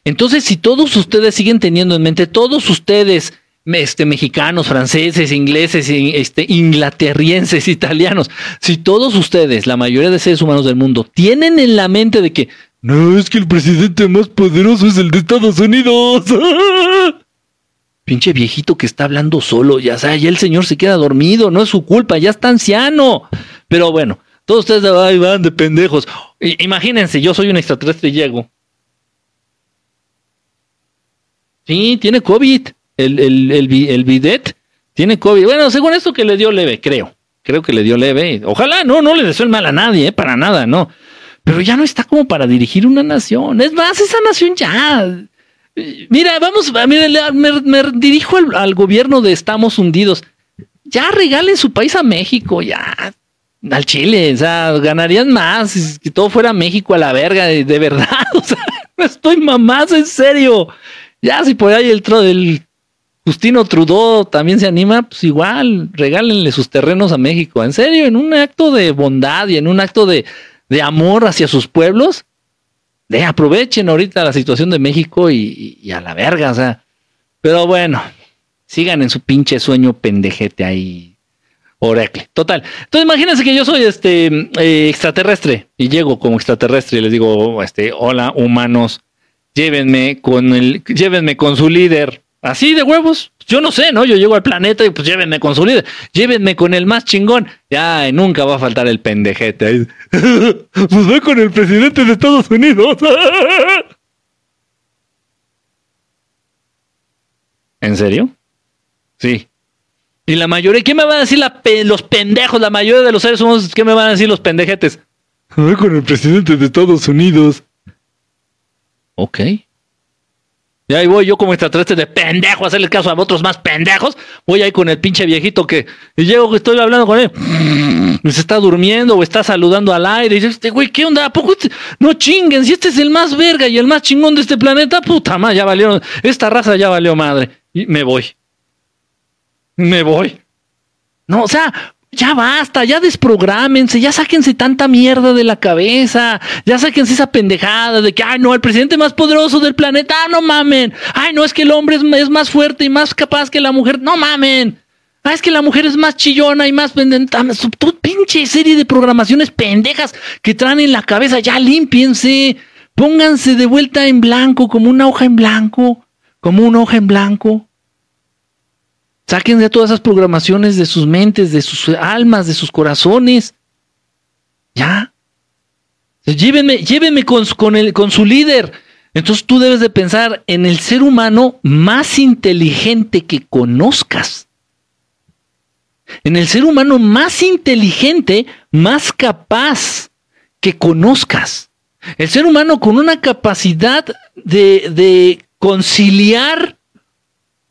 Entonces, si todos ustedes siguen teniendo en mente, todos ustedes este, mexicanos, franceses, ingleses, este, inglaterrienses, italianos, si todos ustedes, la mayoría de seres humanos del mundo, tienen en la mente de que no, es que el presidente más poderoso es el de Estados Unidos. Pinche viejito que está hablando solo, ya sea, ya el señor se queda dormido, no es su culpa, ya está anciano. Pero bueno, todos ustedes ahí van de pendejos. Imagínense, yo soy un extraterrestre y llego. Sí, tiene COVID. El, el, el, bidet tiene COVID. Bueno, según esto que le dio leve, creo. Creo que le dio leve. Ojalá, no, no le deseo el mal a nadie, eh, para nada, no. Pero ya no está como para dirigir una nación. Es más, esa nación ya. Mira, vamos, mira, me, dirijo al, gobierno de Estamos Hundidos. Ya regalen su país a México, ya. Al Chile, o sea, ganarían más si todo fuera México a la verga, de, verdad. O sea, no estoy mamás, en serio. Ya, si por ahí el, del Justino Trudeau también se anima, pues igual, regálenle sus terrenos a México. En serio, en un acto de bondad y en un acto de, de amor hacia sus pueblos, de aprovechen ahorita la situación de México y, a la verga, o sea. Pero bueno, sigan en su pinche sueño pendejete ahí. Oracle. Total. Entonces imagínense que yo soy este eh, extraterrestre y llego como extraterrestre y les digo, este, hola humanos, llévenme con el, llévenme con su líder. Así de huevos. Yo no sé, ¿no? Yo llego al planeta y pues llévenme con su líder. Llévenme con el más chingón. Ya, nunca va a faltar el pendejete. pues voy con el presidente de Estados Unidos. ¿En serio? Sí. Y la mayoría, ¿qué me van a decir los pendejos? La mayoría de los seres humanos, ¿qué me van a decir los pendejetes? Voy con el presidente de Estados Unidos. Ok. Y ahí voy yo como extraterrestre de pendejo a hacerle caso a otros más pendejos. Voy ahí con el pinche viejito que. Y llego que estoy hablando con él. Se está durmiendo o está saludando al aire. Y dice, este güey, ¿qué onda? ¿A poco este? No chinguen, si este es el más verga y el más chingón de este planeta, puta madre, ya valió. Esta raza ya valió madre. Y me voy. Me voy. No, o sea, ya basta, ya desprográmense, ya sáquense tanta mierda de la cabeza, ya sáquense esa pendejada de que, ay, no, el presidente más poderoso del planeta, ah, no mamen, ay, no, es que el hombre es, más fuerte y más capaz que la mujer, no mamen, ah, es que la mujer es más chillona y más pendenta, tu pinche serie de programaciones pendejas que traen en la cabeza, ya límpiense, pónganse de vuelta en blanco, como una hoja en blanco, como una hoja en blanco. Saquen de todas esas programaciones de sus mentes, de sus almas, de sus corazones. Ya. Llévenme, llévenme con su líder. Entonces tú debes de pensar en el ser humano más inteligente que conozcas. En el ser humano más inteligente, más capaz que conozcas. El ser humano con una capacidad de, de conciliar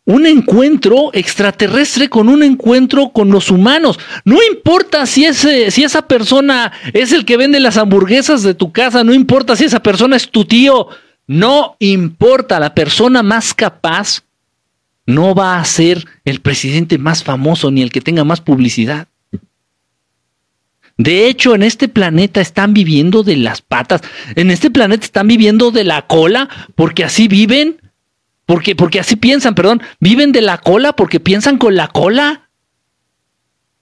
un encuentro extraterrestre con un encuentro con los humanos. No importa si, ese, si esa persona es el que vende las hamburguesas de tu casa, no importa si esa persona es tu tío, no importa, la persona más capaz no va a ser el presidente más famoso ni el que tenga más publicidad. De hecho, en este planeta están viviendo de las patas, en este planeta están viviendo de la cola, porque así viven porque, porque así piensan, perdón, viven de la cola porque piensan con la cola.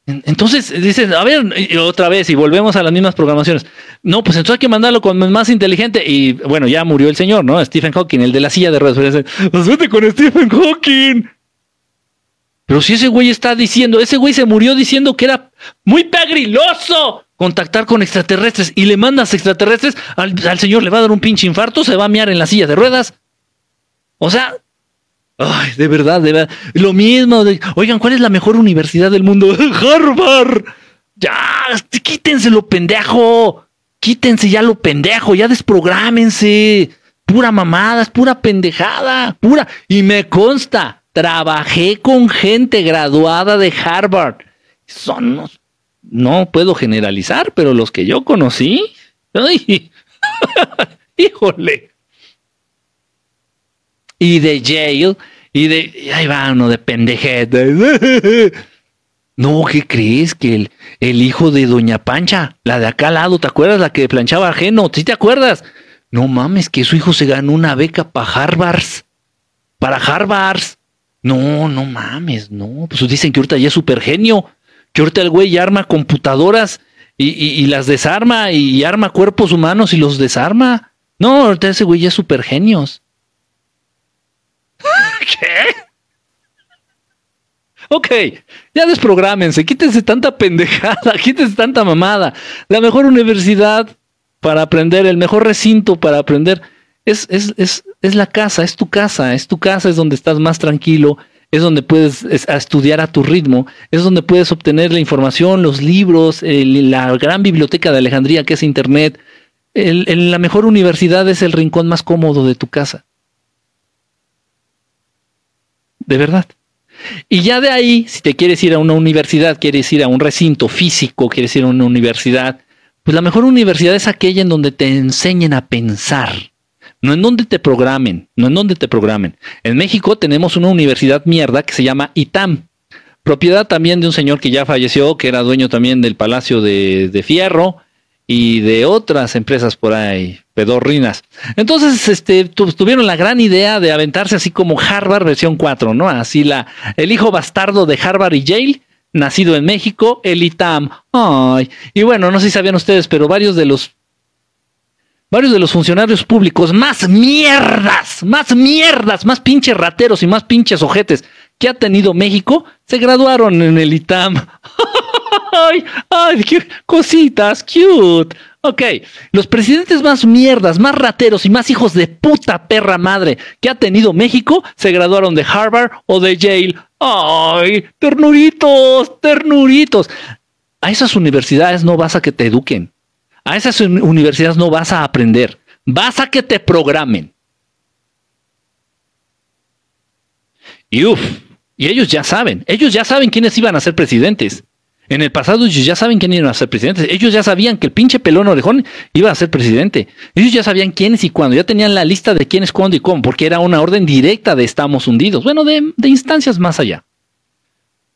Entonces dicen, a ver, otra vez, y volvemos a las mismas programaciones. No, pues entonces hay que mandarlo con más inteligente. Y bueno, ya murió el señor, ¿no? Stephen Hawking, el de la silla de ruedas. Pues vete con Stephen Hawking. Pero si ese güey está diciendo, ese güey se murió diciendo que era muy pegriloso contactar con extraterrestres y le mandas extraterrestres, al, al señor le va a dar un pinche infarto, se va a mear en la silla de ruedas. O sea, ay, de verdad, de verdad. Lo mismo. Oigan, ¿cuál es la mejor universidad del mundo? Harvard. Ya, quítense lo pendejo. Quítense ya lo pendejo, ya desprográmense. Pura mamada, es pura pendejada, pura. Y me consta, trabajé con gente graduada de Harvard. Son, no puedo generalizar, pero los que yo conocí, híjole, y de Yale y de. Ahí va uno de pendejete. No, ¿qué crees? Que el, el, hijo de Doña Pancha, la de acá al lado, ¿te acuerdas? La que planchaba ajeno, ¿sí te acuerdas? No mames, que su hijo se ganó una beca para Harvard. Para Harvard. No, no mames, no. Pues dicen que ahorita ya es super genio, que ahorita el güey arma computadoras y, las desarma y arma cuerpos humanos y los desarma. No, ahorita ese güey ya es super genios. ¿Qué? Ok, ya desprográmense, quítense tanta pendejada, quítense tanta mamada. La mejor universidad para aprender, el mejor recinto para aprender, es, es, es, es la casa, es tu casa, es tu casa, es donde estás más tranquilo, es donde puedes estudiar a tu ritmo, es donde puedes obtener la información, los libros, la gran biblioteca de Alejandría que es Internet. La mejor universidad es el rincón más cómodo de tu casa. De verdad. Y ya de ahí, si te quieres ir a una universidad, quieres ir a un recinto físico, quieres ir a una universidad, pues la mejor universidad es aquella en donde te enseñen a pensar, no en donde te programen, no en donde te programen. En México tenemos una universidad mierda que se llama ITAM, propiedad también de un señor que ya falleció, que era dueño también del Palacio de, de Fierro y de otras empresas por ahí, pedorrinas. Entonces, este, tuvieron la gran idea de aventarse así como Harvard versión 4, ¿no? Así la, el hijo bastardo de Harvard y Yale, nacido en México, el ITAM. Ay, y bueno, no sé si sabían ustedes, pero varios de los varios de los funcionarios públicos más mierdas, más mierdas, más pinches rateros y más pinches ojetes que ha tenido México se graduaron en el ITAM. ay, ay, qué cositas, cute. Ok, los presidentes más mierdas, más rateros y más hijos de puta perra madre que ha tenido México se graduaron de Harvard o de Yale. ¡Ay! Ternuritos, ternuritos. A esas universidades no vas a que te eduquen. A esas universidades no vas a aprender. Vas a que te programen. Y uff, y ellos ya saben, ellos ya saben quiénes iban a ser presidentes. En el pasado ellos ya saben quién iban a ser presidentes. Ellos ya sabían que el pinche pelón orejón iba a ser presidente. Ellos ya sabían quiénes y cuándo. Ya tenían la lista de quiénes, cuándo y cómo, porque era una orden directa de estamos hundidos. Bueno, de, instancias más allá.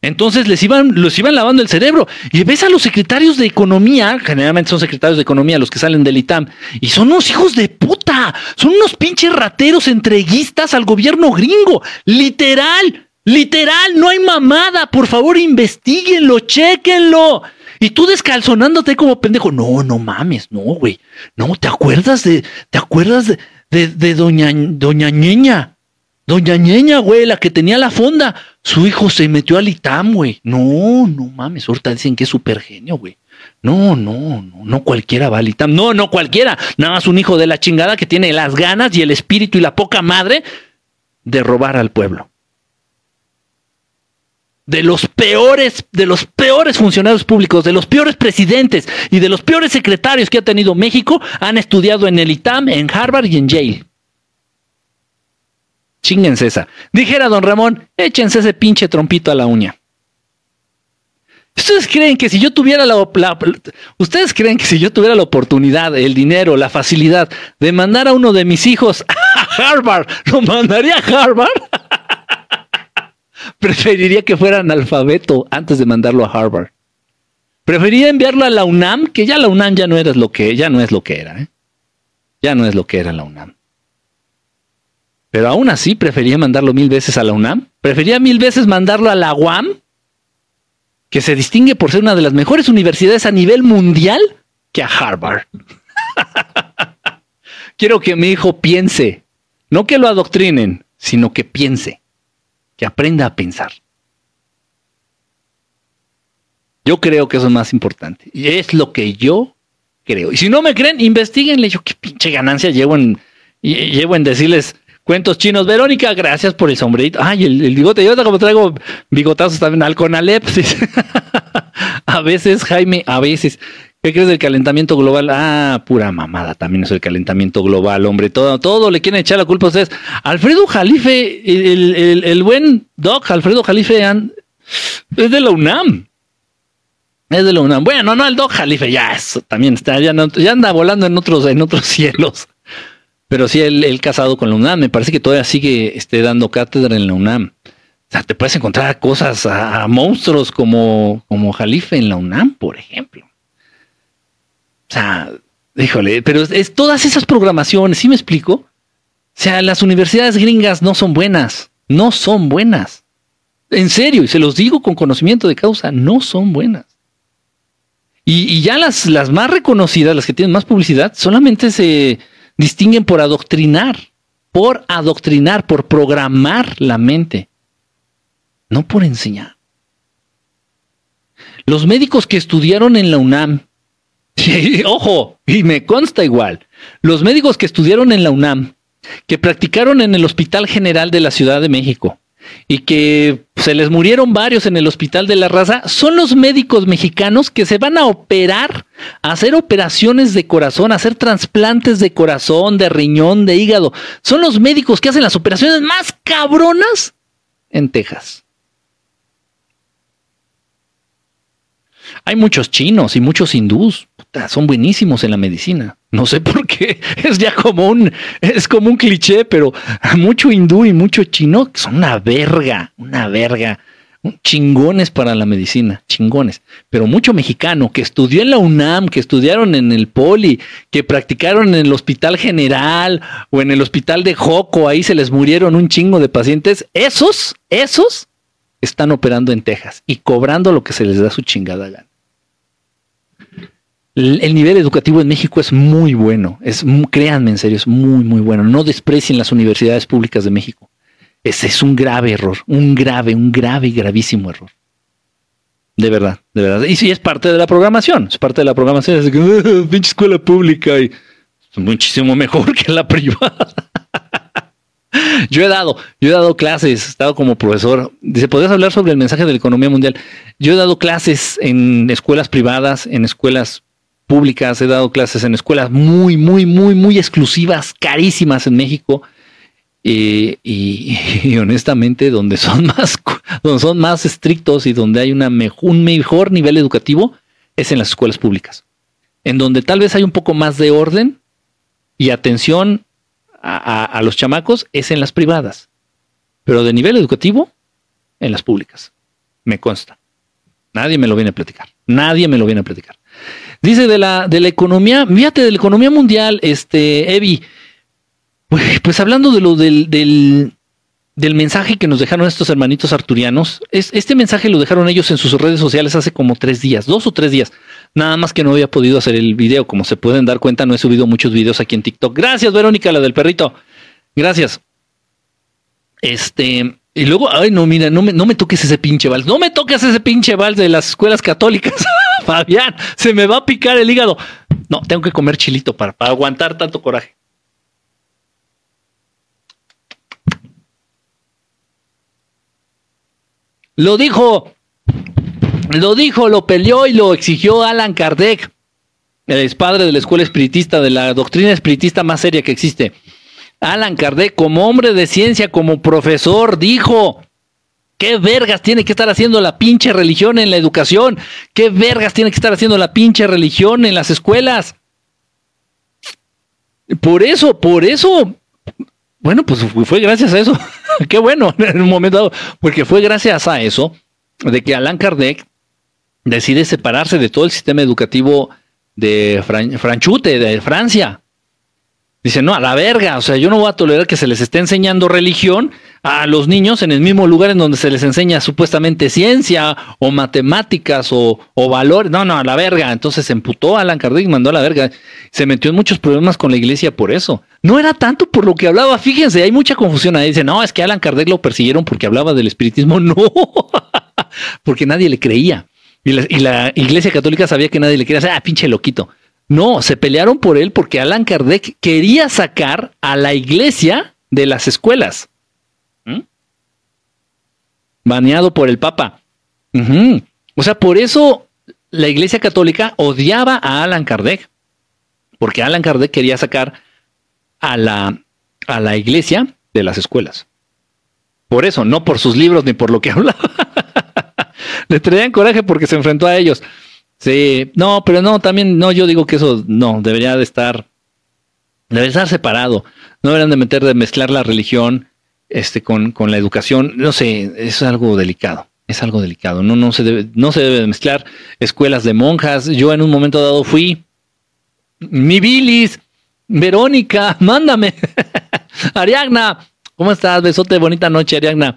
Entonces les iban, los iban lavando el cerebro. Y ves a los secretarios de economía, generalmente son secretarios de economía los que salen del ITAM, y son unos hijos de puta. Son unos pinches rateros entreguistas al gobierno gringo. Literal. Literal, no hay mamada. Por favor, investiguenlo, chequenlo. Y tú descalzonándote como pendejo. No, no mames, no, güey. No, ¿te acuerdas de, te acuerdas de, de, doña, doña Ñeña? Doña Ñeña, güey, la que tenía la fonda. Su hijo se metió al ITAM, güey. No, no mames. Ahorita dicen que es súper genio, güey. No, no, no, no cualquiera va al ITAM. No, no cualquiera. Nada más un hijo de la chingada que tiene las ganas y el espíritu y la poca madre de robar al pueblo de los peores, de los peores funcionarios públicos, de los peores presidentes y de los peores secretarios que ha tenido México han estudiado en el ITAM, en Harvard y en Yale. Chinguense esa. Dijera don Ramón, échense ese pinche trompito a la uña. ¿Ustedes creen que si yo tuviera la, ustedes creen que si yo tuviera la oportunidad, el dinero, la facilidad de mandar a uno de mis hijos a Harvard, lo mandaría a Harvard? Preferiría que fuera analfabeto antes de mandarlo a Harvard. Preferiría enviarlo a la UNAM, que ya la UNAM ya no era lo que, ya no es lo que era, ¿eh? Ya no es lo que era la UNAM. Pero aún así prefería mandarlo mil veces a la UNAM. Prefería mil veces mandarlo a la UAM, que se distingue por ser una de las mejores universidades a nivel mundial, que a Harvard. Quiero que mi hijo piense, no que lo adoctrinen, sino que piense que aprenda a pensar. Yo creo que eso es más importante. Y es lo que yo creo. Y si no me creen, investiguenle. Yo qué pinche ganancia llevo en, llevo en decirles cuentos chinos. Verónica, gracias por el sombrerito. Ay, el, bigote. Yo como traigo bigotazos también al Conalep. a veces, Jaime, a veces. ¿Qué crees del calentamiento global? Ah, pura mamada, también es el calentamiento global, hombre. Todo, todo le quieren echar la culpa a ustedes. Alfredo Jalife, el, buen Doc, Alfredo Jalife, es de la UNAM. Es de la UNAM. Bueno, no, el Doc Jalife ya eso también está, ya, ya anda volando en otros, en otros cielos. Pero sí, él, casado con la UNAM, me parece que todavía sigue este, dando cátedra en la UNAM. O sea, te puedes encontrar cosas, a, monstruos como, como Jalife en la UNAM, por ejemplo. Sea, híjole, pero es, todas esas programaciones, ¿sí me explico? O sea, las universidades gringas no son buenas. no son buenas. En serio, y se los digo con conocimiento de causa, no son buenas. Y, ya las, las más reconocidas, las que tienen más publicidad, solamente se distinguen por adoctrinar, por adoctrinar, por programar la mente, no por enseñar. Los médicos que estudiaron en la UNAM, ojo, y me consta igual, los médicos que estudiaron en la UNAM, que practicaron en el Hospital General de la Ciudad de México, y que se les murieron varios en el Hospital de la Raza, son los médicos mexicanos que se van a operar, a hacer operaciones de corazón, a hacer trasplantes de corazón, de riñón, de hígado. Son los médicos que hacen las operaciones más cabronas en Texas. Hay muchos chinos y muchos hindús, son buenísimos en la medicina. No sé por qué, es ya como un, es como un cliché, pero mucho hindú y mucho chino son una verga, una verga. Chingones para la medicina, chingones. Pero mucho mexicano que estudió en la UNAM, que estudiaron en el Poli, que practicaron en el Hospital General o en el Hospital de Joco, ahí se les murieron un chingo de pacientes. Esos, esos están operando en Texas y cobrando lo que se les da su chingada gana el nivel educativo en México es muy bueno, es créanme en serio, es muy muy bueno. No desprecien las universidades públicas de México. Ese es un grave error, un grave, un grave y gravísimo error. De verdad, de verdad. Y sí es parte de la programación, es parte de la programación, es que pinche escuela pública y es muchísimo mejor que la privada. yo he dado, yo he dado clases, he estado como profesor. Dice, ¿podrías hablar sobre el mensaje de la economía mundial? Yo he dado clases en escuelas privadas, en escuelas públicas, he dado clases en escuelas muy, muy, muy, muy exclusivas, carísimas en México. Eh, y, honestamente, donde son más, donde son más estrictos y donde hay un mejor nivel educativo, es en las escuelas públicas. En donde tal vez hay un poco más de orden y atención a los chamacos, es en las privadas. Pero de nivel educativo, en las públicas. Me consta. Nadie me lo viene a platicar. Nadie me lo viene a platicar. Dice de la, de la economía, fíjate, de la economía mundial, este, Evi, pues, pues hablando de lo del, del, del, mensaje que nos dejaron estos hermanitos arturianos, es, este mensaje lo dejaron ellos en sus redes sociales hace como tres días, dos o tres días. Nada más que no había podido hacer el video, como se pueden dar cuenta, no he subido muchos videos aquí en TikTok. Gracias, Verónica, la del perrito. Gracias. Este, y luego, ay, no, mira, no me, no me toques ese pinche vals, no me toques ese pinche vals de las escuelas católicas. Fabián, se me va a picar el hígado. No, tengo que comer chilito para, para aguantar tanto coraje. Lo dijo, lo dijo, lo peleó y lo exigió Alan Kardec, el padre de la escuela espiritista, de la doctrina espiritista más seria que existe. Alan Kardec, como hombre de ciencia, como profesor, dijo, ¿Qué vergas tiene que estar haciendo la pinche religión en la educación? ¿Qué vergas tiene que estar haciendo la pinche religión en las escuelas? Por eso, por eso, bueno, pues fue gracias a eso. Qué bueno, en un momento dado, porque fue gracias a eso de que Alan Kardec decide separarse de todo el sistema educativo de Franchute, de Francia. Dice, no, a la verga, o sea, yo no voy a tolerar que se les esté enseñando religión a los niños en el mismo lugar en donde se les enseña supuestamente ciencia o matemáticas o, valores. No, no, a la verga. Entonces se emputó a Alan Kardec mandó a la verga. Se metió en muchos problemas con la iglesia por eso. No era tanto por lo que hablaba, fíjense, hay mucha confusión ahí. Dice, no, es que Alan Kardec lo persiguieron porque hablaba del espiritismo. No, porque nadie le creía. Y la, y la iglesia católica sabía que nadie le quería. Ah, pinche loquito. No, se pelearon por él porque Alan Kardec quería sacar a la iglesia de las escuelas. Baneado por el Papa. O sea, por eso la iglesia católica odiaba a Alan Kardec. Porque Alan Kardec quería sacar a la, a la iglesia de las escuelas. Por eso, no por sus libros ni por lo que hablaba. Le traían coraje porque se enfrentó a ellos. Sí, no, pero no, también, no, yo digo que eso no, debería de estar, debería estar separado. No deberían de meter, de mezclar la religión este, con, con la educación. No sé, es algo delicado. Es algo delicado. No, no, se debe, no se debe de mezclar escuelas de monjas. Yo en un momento dado fui. Mi bilis, Verónica, mándame. Ariagna, ¿Cómo estás? Besote, bonita noche, Ariagna.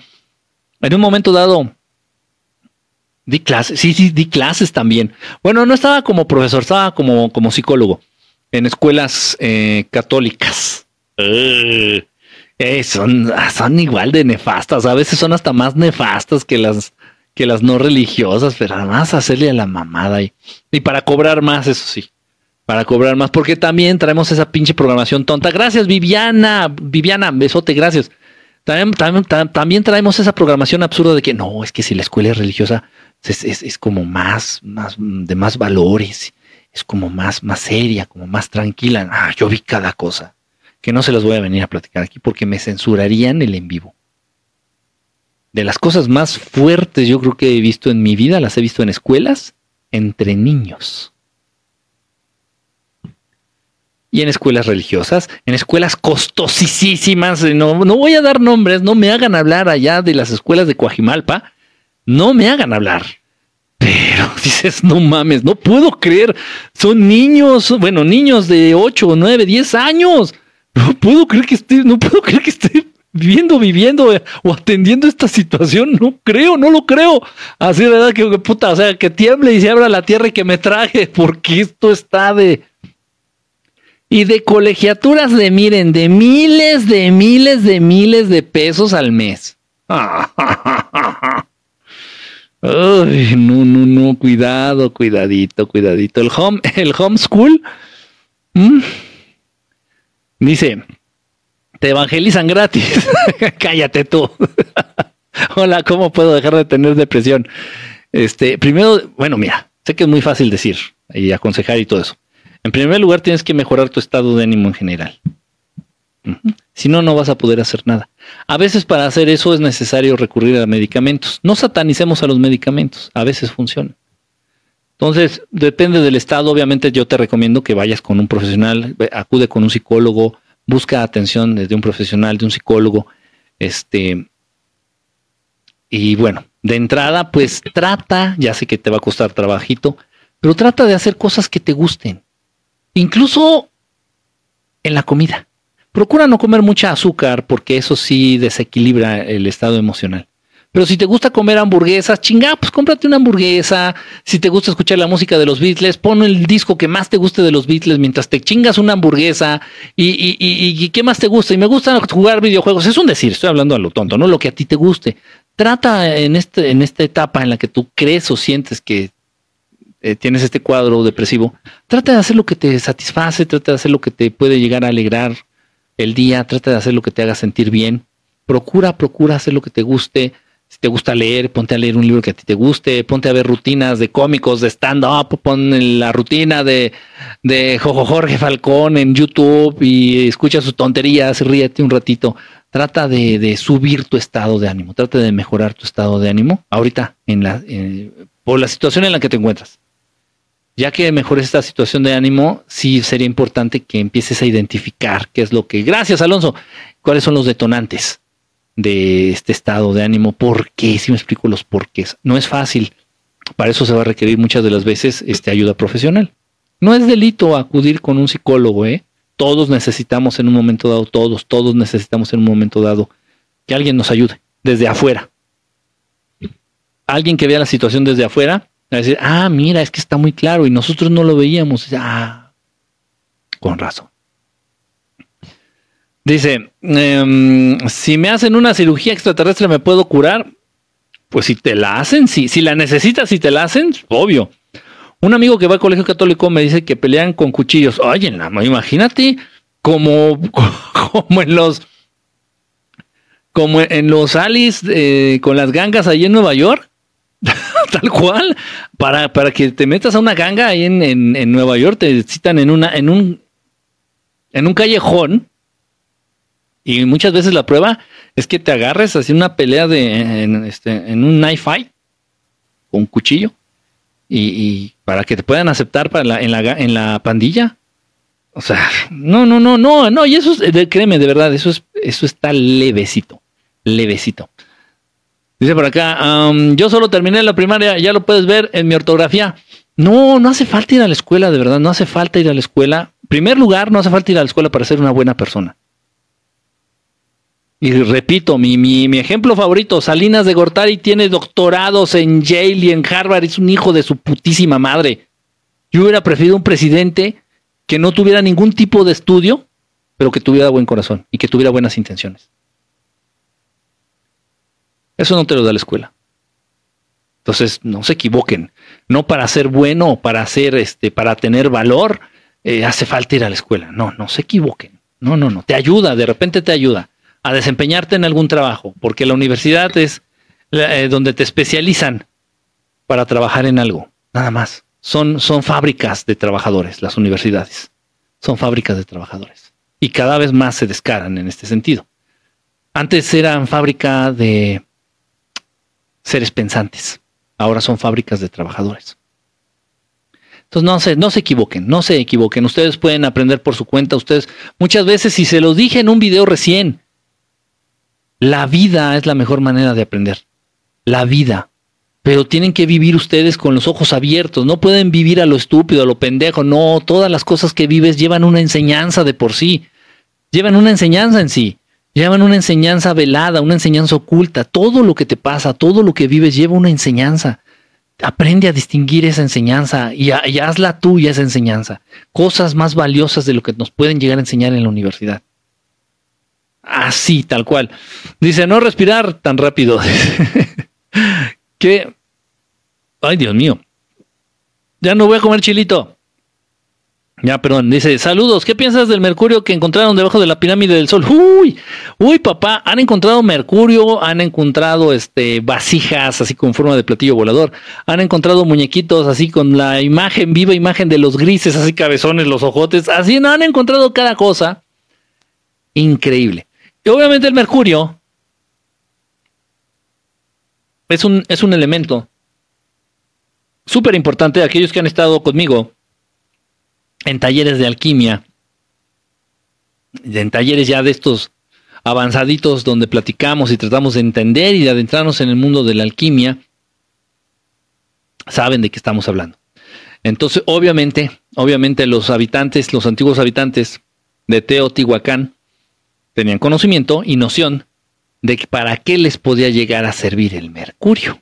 En un momento dado, di clases, sí, sí, di clases también. Bueno, no estaba como profesor, estaba como, como psicólogo en escuelas eh, católicas. Eh, son, son igual de nefastas, a veces son hasta más nefastas que las, que las no religiosas, pero además hacerle a la mamada y, para cobrar más, eso sí para cobrar más, porque también traemos esa pinche programación tonta. Gracias, Viviana, Viviana, besote, gracias. También, también, traemos esa programación absurda de que no, es que si la escuela es religiosa es, es, como más, más, de más valores, es como más, más seria, como más tranquila. Ah, yo vi cada cosa, que no se las voy a venir a platicar aquí porque me censurarían el en vivo. De las cosas más fuertes yo creo que he visto en mi vida, las he visto en escuelas, entre niños y en escuelas religiosas, en escuelas costosísimas. No, no voy a dar nombres, no me hagan hablar allá de las escuelas de Coajimalpa, no me hagan hablar. Pero dices, no mames, no puedo creer, son niños, bueno, niños de 8, 9, 10 años. No puedo creer que esté, no puedo creer que esté viviendo, viviendo eh, o atendiendo esta situación. No creo, no lo creo. Así de verdad que puta, o sea, que tiemble y se abra la tierra y que me traje, porque esto está de y de colegiaturas de, miren, de miles, de miles, de miles de pesos al mes. Ay, no, no, no, cuidado, cuidadito, cuidadito. El home, el homeschool. Dice, te evangelizan gratis. Cállate tú. Hola, ¿cómo puedo dejar de tener depresión? Este, primero, bueno, mira, sé que es muy fácil decir y aconsejar y todo eso. En primer lugar, tienes que mejorar tu estado de ánimo en general. Si no, no vas a poder hacer nada. A veces para hacer eso es necesario recurrir a medicamentos. No satanicemos a los medicamentos, a veces funcionan. Entonces, depende del estado. Obviamente yo te recomiendo que vayas con un profesional, acude con un psicólogo, busca atención de un profesional, de un psicólogo. Este, y bueno, de entrada, pues trata, ya sé que te va a costar trabajito, pero trata de hacer cosas que te gusten incluso en la comida. Procura no comer mucha azúcar porque eso sí desequilibra el estado emocional. Pero si te gusta comer hamburguesas, chinga, pues cómprate una hamburguesa. Si te gusta escuchar la música de los Beatles, pon el disco que más te guste de los Beatles mientras te chingas una hamburguesa. Y, y, y, y, qué más te gusta. Y me gusta jugar videojuegos. Es un decir, estoy hablando a lo tonto, no lo que a ti te guste. Trata en, este, en esta etapa en la que tú crees o sientes que eh, tienes este cuadro depresivo, trata de hacer lo que te satisface, trata de hacer lo que te puede llegar a alegrar el día, trata de hacer lo que te haga sentir bien. Procura, procura hacer lo que te guste. Si te gusta leer, ponte a leer un libro que a ti te guste, ponte a ver rutinas de cómicos, de stand-up, pon la rutina de, de Jorge Falcón en YouTube y escucha sus tonterías, ríete un ratito. Trata de, subir tu estado de ánimo, trata de mejorar tu estado de ánimo ahorita en la, por la situación en la que te encuentras. Ya que mejores esta situación de ánimo, sí sería importante que empieces a identificar qué es lo que, gracias Alonso, cuáles son los detonantes de este estado de ánimo, por qué, si me explico los porqués. No es fácil, para eso se va a requerir muchas de las veces este, ayuda profesional. No es delito acudir con un psicólogo, ¿eh? Todos necesitamos en un momento dado, todos, todos necesitamos en un momento dado que alguien nos ayude desde afuera. Alguien que vea la situación desde afuera a decir, ah, mira, es que está muy claro y nosotros no lo veíamos. Ah, con razón. Dice, em, si me hacen una cirugía extraterrestre, ¿me puedo curar? Pues si te la hacen, sí. Si la necesitas, si te la hacen, obvio. Un amigo que va al colegio católico me dice que pelean con cuchillos. Oye, imagínate como, como en los como en los Alice eh, con las gangas ahí en Nueva York. Tal cual. Para, para que te metas a una ganga ahí en, en, Nueva York, te citan en una, en un, en un callejón. Y muchas veces la prueba es que te agarres así una pelea de en, este, en un knife fight con un cuchillo. Y, para que te puedan aceptar para la, en, la, en la pandilla. O sea, no, no, no, no, no, y eso es, créeme, de verdad, eso es, eso está levecito, levecito. Dice por acá, yo solo terminé la primaria, ya lo puedes ver en mi ortografía. No, no hace falta ir a la escuela, de verdad, no hace falta ir a la escuela. En primer lugar, no hace falta ir a la escuela para ser una buena persona. Y repito, mi, mi, mi, ejemplo favorito, Salinas de Gortari tiene doctorados en Yale y en Harvard, es un hijo de su putísima madre. Yo hubiera preferido un presidente que no tuviera ningún tipo de estudio, pero que tuviera buen corazón y que tuviera buenas intenciones. Eso no te lo da la escuela. Entonces, no se equivoquen. No para ser bueno, para ser este, para tener valor, eh, hace falta ir a la escuela. No, no se equivoquen. No, no, no. Te ayuda, de repente te ayuda a desempeñarte en algún trabajo, porque la universidad es eh, donde te especializan para trabajar en algo, nada más. Son, son fábricas de trabajadores, las universidades. Son fábricas de trabajadores. Y cada vez más se descaran en este sentido. Antes eran fábrica de seres pensantes. Ahora son fábricas de trabajadores. Entonces no se, no se equivoquen, no se equivoquen. Ustedes pueden aprender por su cuenta. Ustedes, muchas veces, si se los dije en un video recién, la vida es la mejor manera de aprender. La vida. Pero tienen que vivir ustedes con los ojos abiertos. No pueden vivir a lo estúpido, a lo pendejo. No, todas las cosas que vives llevan una enseñanza de por sí. Llevan una enseñanza en sí. Llevan una enseñanza velada, una enseñanza oculta. Todo lo que te pasa, todo lo que vives lleva una enseñanza. Aprende a distinguir esa enseñanza y, y hazla tuya esa enseñanza. Cosas más valiosas de lo que nos pueden llegar a enseñar en la universidad. Así, tal cual. Dice, no respirar tan rápido. que, ay Dios mío, ya no voy a comer chilito. Ya, perdón, dice, saludos, ¿qué piensas del mercurio que encontraron debajo de la pirámide del sol? Uy, uy, papá, han encontrado mercurio, han encontrado este vasijas así con forma de platillo volador, han encontrado muñequitos así con la imagen, viva imagen de los grises, así cabezones, los ojotes, así no han encontrado cada cosa. Increíble. Obviamente el mercurio es un, es un elemento súper importante. Aquellos que han estado conmigo en talleres de alquimia, en talleres ya de estos avanzaditos donde platicamos y tratamos de entender y de adentrarnos en el mundo de la alquimia, saben de qué estamos hablando. Entonces, obviamente, obviamente los habitantes, los antiguos habitantes de Teotihuacán tenían conocimiento y noción de para qué les podía llegar a servir el mercurio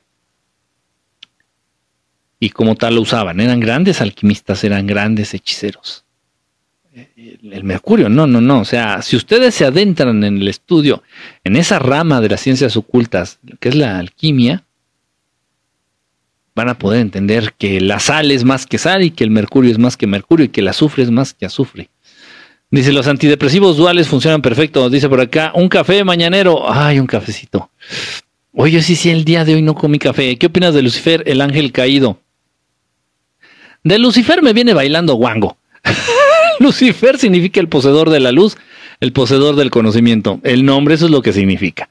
y como tal lo usaban. Eran grandes alquimistas, eran grandes hechiceros. El, mercurio, no, no, no. O sea, si ustedes se adentran en el estudio, en esa rama de las ciencias ocultas, que es la alquimia, van a poder entender que la sal es más que sal y que el mercurio es más que mercurio y que el azufre es más que azufre. Dice, los antidepresivos duales funcionan perfecto. Dice por acá, un café mañanero. Ay, un cafecito. Oye, sí, sí, el día de hoy no comí café. ¿Qué opinas de Lucifer, el ángel caído? De Lucifer me viene bailando guango. Lucifer significa el poseedor de la luz, el poseedor del conocimiento. El nombre, eso es lo que significa.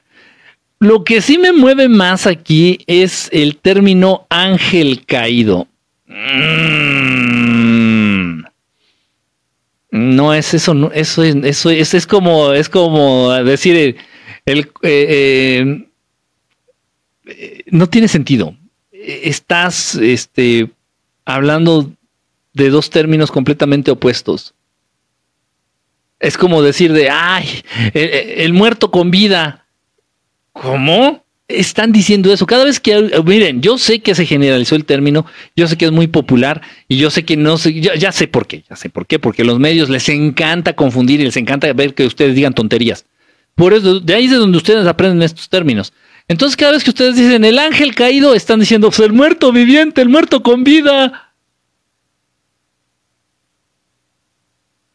Lo que sí me mueve más aquí es el término ángel caído. Mm. No es eso, no, eso es, eso es, como, es como decir el, eh, eh, no tiene sentido. Estás, este, hablando de dos términos completamente opuestos. Es como decir de, ay, el, muerto con vida. ¿Cómo? Están diciendo eso. Cada vez que, miren, yo sé que se generalizó el término, yo sé que es muy popular y yo sé que no sé, ya, sé por qué, ya sé por qué, porque los medios les encanta confundir y les encanta ver que ustedes digan tonterías. Por eso, de ahí es de donde ustedes aprenden estos términos. Entonces, cada vez que ustedes dicen el ángel caído, están diciendo pues, el muerto viviente, el muerto con vida.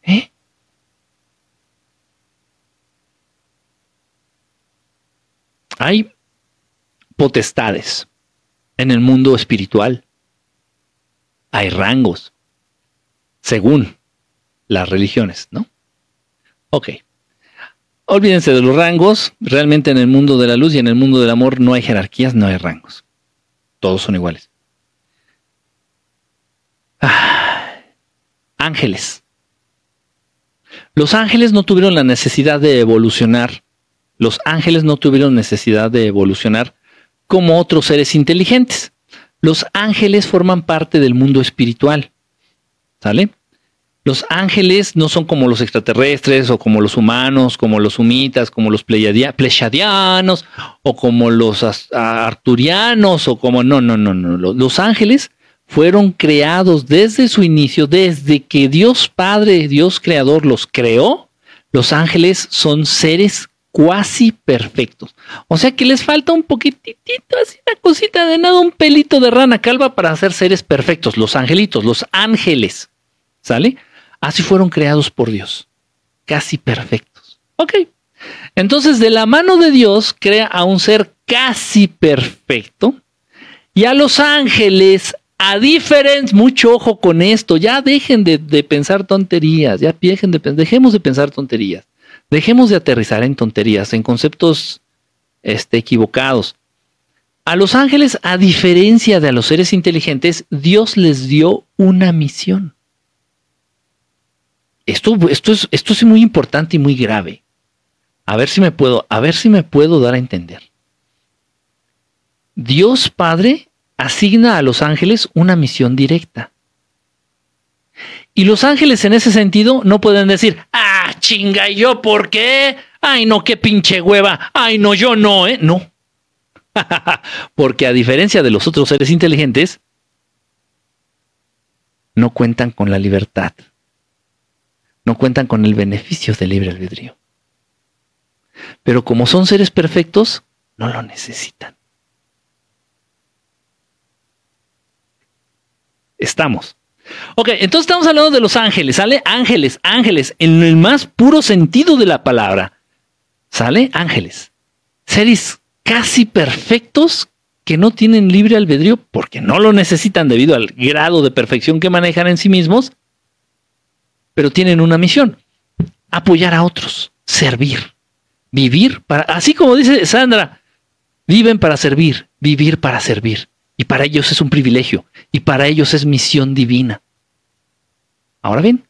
¿Eh? Hay potestades en el mundo espiritual. Hay rangos, según las religiones, ¿no? Ok. Olvídense de los rangos. Realmente en el mundo de la luz y en el mundo del amor no hay jerarquías, no hay rangos. Todos son iguales. Ah, ángeles. Los ángeles no tuvieron la necesidad de evolucionar. Los ángeles no tuvieron necesidad de evolucionar como otros seres inteligentes. Los ángeles forman parte del mundo espiritual. ¿Sale? Los ángeles no son como los extraterrestres o como los humanos, como los humitas, como los pleyadianos o como los arturianos o como no, no, no, no. Los ángeles fueron creados desde su inicio, desde que Dios Padre, Dios Creador los creó. Los ángeles son seres cuasi perfectos. O sea que les falta un poquitito, así una cosita de nada, un pelito de rana calva para ser seres perfectos. Los angelitos, los ángeles. ¿Sale? Así fueron creados por Dios, casi perfectos. Ok, entonces de la mano de Dios crea a un ser casi perfecto y a los ángeles, a diferencia, mucho ojo con esto, ya dejen de, pensar tonterías, ya dejen de, dejemos de pensar tonterías, dejemos de aterrizar en tonterías, en conceptos este, equivocados. A los ángeles, a diferencia de a los seres inteligentes, Dios les dio una misión. Esto, es, es muy importante y muy grave. A ver si me puedo, a ver si me puedo dar a entender. Dios Padre asigna a los ángeles una misión directa. Y los ángeles en ese sentido no pueden decir, ah, chinga, ¿y yo por qué? Ay, no, qué pinche hueva. Ay, no, yo no, ¿eh? No. Porque a diferencia de los otros seres inteligentes, no cuentan con la libertad no cuentan con el beneficio del libre albedrío. Pero como son seres perfectos, no lo necesitan. Estamos. Ok, entonces estamos hablando de los ángeles, ¿sale? Ángeles, ángeles, en el más puro sentido de la palabra. ¿Sale? Ángeles. Seres casi perfectos que no tienen libre albedrío porque no lo necesitan debido al grado de perfección que manejan en sí mismos pero tienen una misión, apoyar a otros, servir, vivir para, así como dice Sandra, viven para servir, vivir para servir. Y para ellos es un privilegio, y para ellos es misión divina. Ahora bien,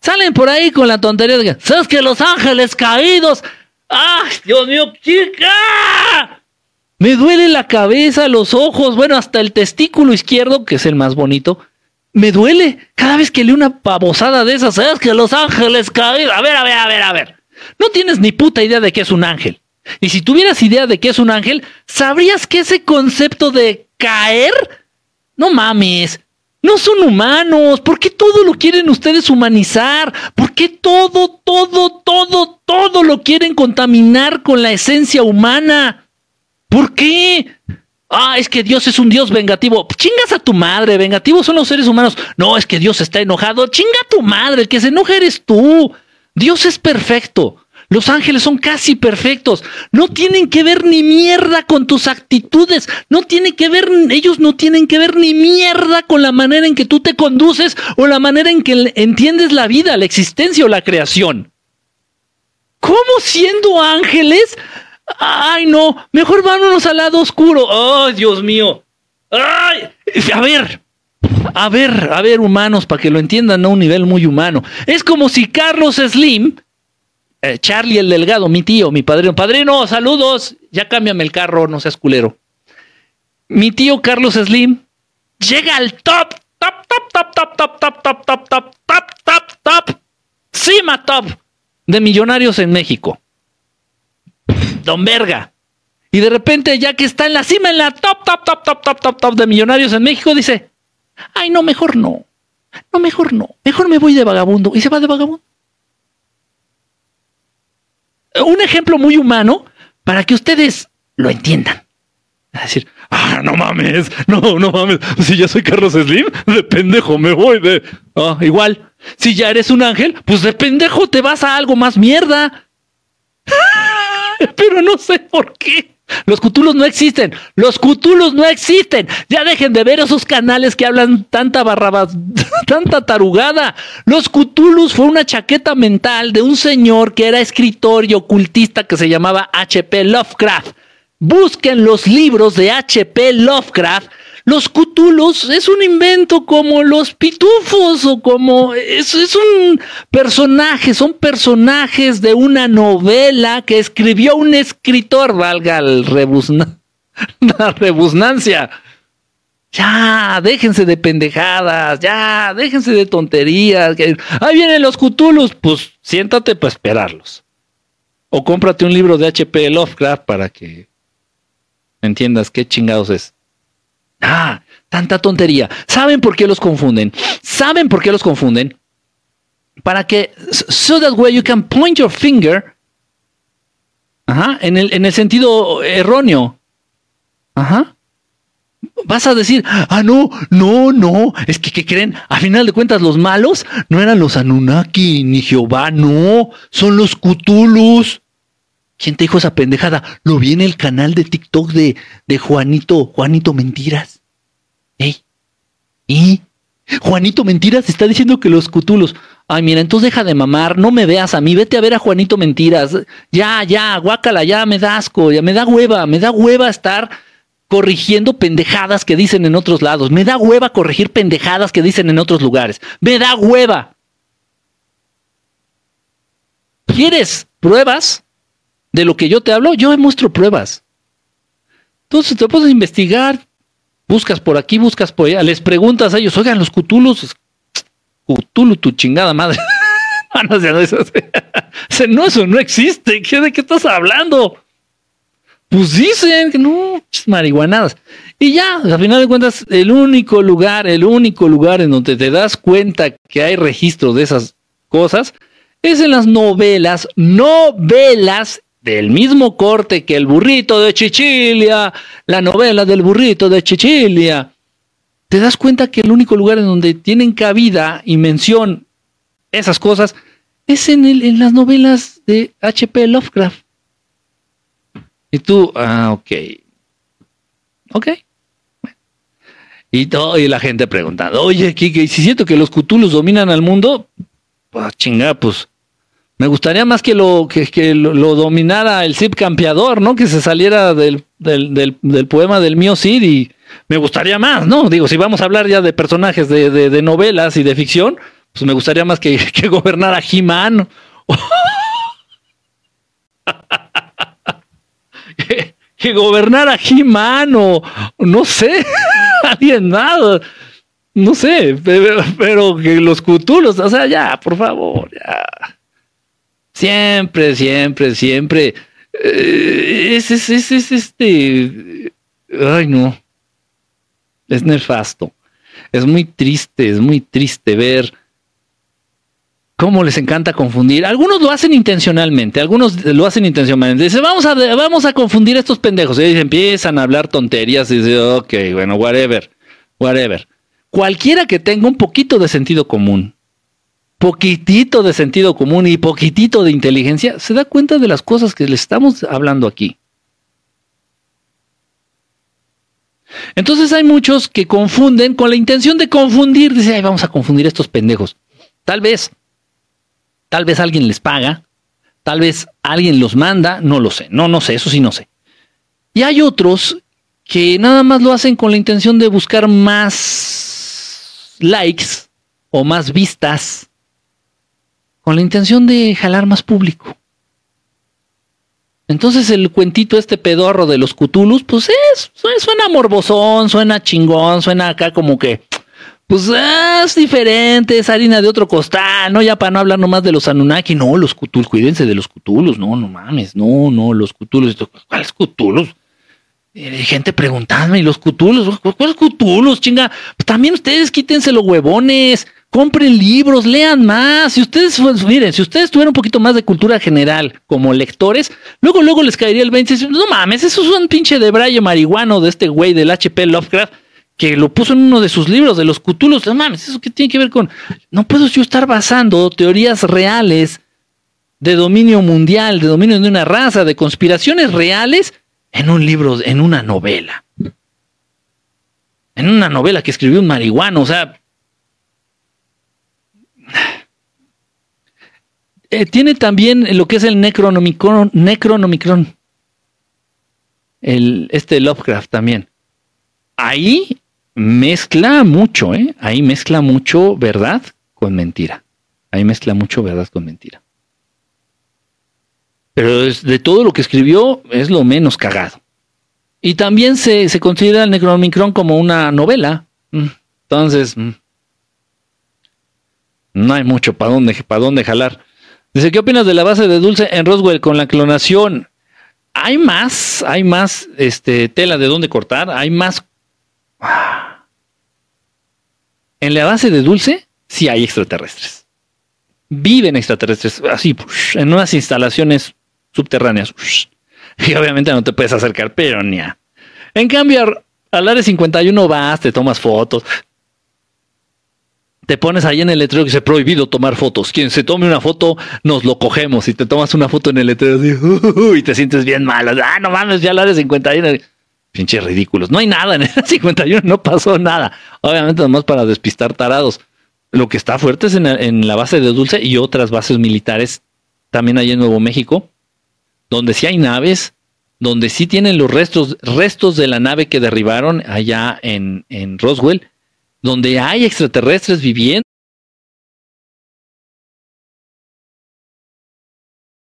salen por ahí con la tontería de que, ¿sabes que los ángeles caídos? ¡Ay, Dios mío, chica! Me duele la cabeza, los ojos, bueno, hasta el testículo izquierdo, que es el más bonito, me duele cada vez que leo una pavosada de esas. ¿Sabes que los ángeles caídos? A ver, a ver, a ver, a ver. No tienes ni puta idea de qué es un ángel. Y si tuvieras idea de qué es un ángel, ¿sabrías que ese concepto de caer? No mames. No son humanos. ¿Por qué todo lo quieren ustedes humanizar? ¿Por qué todo, todo, todo, todo lo quieren contaminar con la esencia humana? ¿Por qué? Ah, es que Dios es un Dios vengativo. Chingas a tu madre, vengativos son los seres humanos. No, es que Dios está enojado. Chinga a tu madre, el que se enoja eres tú. Dios es perfecto. Los ángeles son casi perfectos. No tienen que ver ni mierda con tus actitudes. No tienen que ver, ellos no tienen que ver ni mierda con la manera en que tú te conduces o la manera en que entiendes la vida, la existencia o la creación. ¿Cómo siendo ángeles ¡Ay, no! Mejor vámonos al lado oscuro. ¡Ay, Dios mío! ¡Ay! A ver, a ver, a ver, humanos, para que lo entiendan a un nivel muy humano. Es como si Carlos Slim, eh, Charlie el Delgado, mi tío, mi padrino, padrino, saludos, ya cámbiame el carro, no seas culero. Mi tío Carlos Slim llega al top, top, top, top, top, top, top, top, top, top, top, top, top, cima top de millonarios en México don verga. Y de repente, ya que está en la cima, en la top, top, top, top, top, top, top de millonarios en México, dice, ay, no, mejor no. No, mejor no. Mejor me voy de vagabundo. Y se va de vagabundo. Un ejemplo muy humano para que ustedes lo entiendan. Es decir, ah, no mames, no, no mames. Si ya soy Carlos Slim, de pendejo me voy de. Ah, igual. Si ya eres un ángel, pues de pendejo te vas a algo más mierda. pero no sé por qué. Los cutulos no existen. Los cutulos no existen. Ya dejen de ver esos canales que hablan tanta barrabas, tanta tarugada. Los cutulus fue una chaqueta mental de un señor que era escritor y ocultista que se llamaba H.P. Lovecraft. Busquen los libros de H.P. Lovecraft los cutulos es un invento como los pitufos o como es, es un personaje, son personajes de una novela que escribió un escritor, valga la rebusnancia. Ya, déjense de pendejadas, ya, déjense de tonterías. ahí vienen los Cthulhus, pues siéntate para esperarlos. O cómprate un libro de HP Lovecraft para que entiendas qué chingados es. Ah, tanta tontería. ¿Saben por qué los confunden? ¿Saben por qué los confunden? Para que, so that way you can point your finger, ajá, en el, en el sentido erróneo. Ajá vas a decir, ah, no, no, no, es que, ¿qué creen? A final de cuentas, los malos no eran los Anunnaki ni Jehová, no, son los Cthulhus. ¿Quién te dijo esa pendejada? Lo vi en el canal de TikTok de, de Juanito, Juanito Mentiras. ¿Ey? ¿Y? Juanito Mentiras está diciendo que los Cthulhus. Ay, mira, entonces deja de mamar, no me veas a mí, vete a ver a Juanito Mentiras. Ya, ya, guácala, ya me da asco, ya me da hueva, me da hueva estar corrigiendo pendejadas que dicen en otros lados. Me da hueva corregir pendejadas que dicen en otros lugares. Me da hueva. ¿Quieres pruebas de lo que yo te hablo? Yo muestro pruebas. Entonces te puedes investigar, buscas por aquí, buscas por allá, les preguntas a ellos, oigan, los cutulos, cutulu, tu chingada madre. no, no, eso, no, existe. ¿De qué estás hablando? Pues dicen que no, marihuanadas. Y ya, a final de cuentas, el único lugar, el único lugar en donde te das cuenta que hay registro de esas cosas es en las novelas, novelas del mismo corte que el burrito de Chichilia, la novela del burrito de Chichilia. Te das cuenta que el único lugar en donde tienen cabida y mención esas cosas es en, el, en las novelas de H.P. Lovecraft. Y tú, ah, ok. Ok. Y, todo, y la gente preguntando, oye, Kike, si siento que los cutulos dominan al mundo, pues chingada, pues me gustaría más que lo, que, lo, dominara el Cid campeador, ¿no? Que se saliera del, del, poema del mío Cid y me gustaría más, ¿no? Digo, si vamos a hablar ya de personajes de, de novelas y de ficción, pues me gustaría más que, que gobernara He-Man. que, gobernara He-Man o no sé, alguien nada. No sé, pero, que los cutulos, o sea, ya, por favor, ya. Siempre, siempre, siempre. Eh, es, es, es, es este. Ay, no. Es nefasto. Es muy triste, es muy triste ver cómo les encanta confundir. Algunos lo hacen intencionalmente, algunos lo hacen intencionalmente. Dicen, vamos a, vamos a confundir a estos pendejos. Y empiezan a hablar tonterías y dicen, ok, bueno, whatever, whatever. Cualquiera que tenga un poquito de sentido común, poquitito de sentido común y poquitito de inteligencia, se da cuenta de las cosas que le estamos hablando aquí. Entonces hay muchos que confunden con la intención de confundir, dice, ay, vamos a confundir a estos pendejos. Tal vez, Tal vez alguien les paga, tal vez alguien los manda, no lo sé, no, no sé, eso sí no sé. Y hay otros que nada más lo hacen con la intención de buscar más likes o más vistas, con la intención de jalar más público. Entonces el cuentito este pedorro de los cutulus, pues es, suena morbosón, suena chingón, suena acá como que pues es diferente, es harina de otro costal, ¿no? Ya para no hablar nomás de los Anunnaki, no, los Cthulhu, cuídense de los Cthulhus, no, no mames, no, no, los Cthulhus, ¿cuáles Cthulhus? Eh, gente preguntando, ¿y los Cthulhus? ¿Cuáles Cthulhus, chinga? Pues también ustedes quítense los huevones, compren libros, lean más. Si ustedes, miren, si ustedes tuvieran un poquito más de cultura general como lectores, luego, luego les caería el 20 no mames, eso es un pinche de braille marihuano de este güey del HP Lovecraft que lo puso en uno de sus libros de los cutulos. No mames, ¿eso qué tiene que ver con.? No puedo yo estar basando teorías reales de dominio mundial, de dominio de una raza, de conspiraciones reales en un libro, en una novela. En una novela que escribió un marihuano, o sea. Eh, tiene también lo que es el Necronomicron, Necronomicron. Este Lovecraft también. Ahí mezcla mucho, ¿eh? Ahí mezcla mucho verdad con mentira. Ahí mezcla mucho verdad con mentira. Pero de todo lo que escribió es lo menos cagado. Y también se, se considera el Necronomicron como una novela. Mm. Entonces, mm, no hay mucho para dónde, dónde jalar. Dice, ¿qué opinas de la base de dulce en Roswell con la clonación? Hay más, hay más este, tela de dónde cortar, hay más... En la base de dulce sí hay extraterrestres. Viven extraterrestres, así, en unas instalaciones subterráneas. Y obviamente no te puedes acercar, pero ni a. En cambio, al área 51 vas, te tomas fotos, te pones ahí en el letrero que dice prohibido tomar fotos. Quien se tome una foto, nos lo cogemos. Y te tomas una foto en el letrero y te sientes bien mal. Ah, no mames, ya la de 51. Pinches ridículos. No hay nada en el 51, no pasó nada. Obviamente, nomás para despistar tarados. Lo que está fuerte es en, en la base de Dulce y otras bases militares también hay en Nuevo México, donde sí hay naves, donde sí tienen los restos, restos de la nave que derribaron allá en, en Roswell donde hay extraterrestres viviendo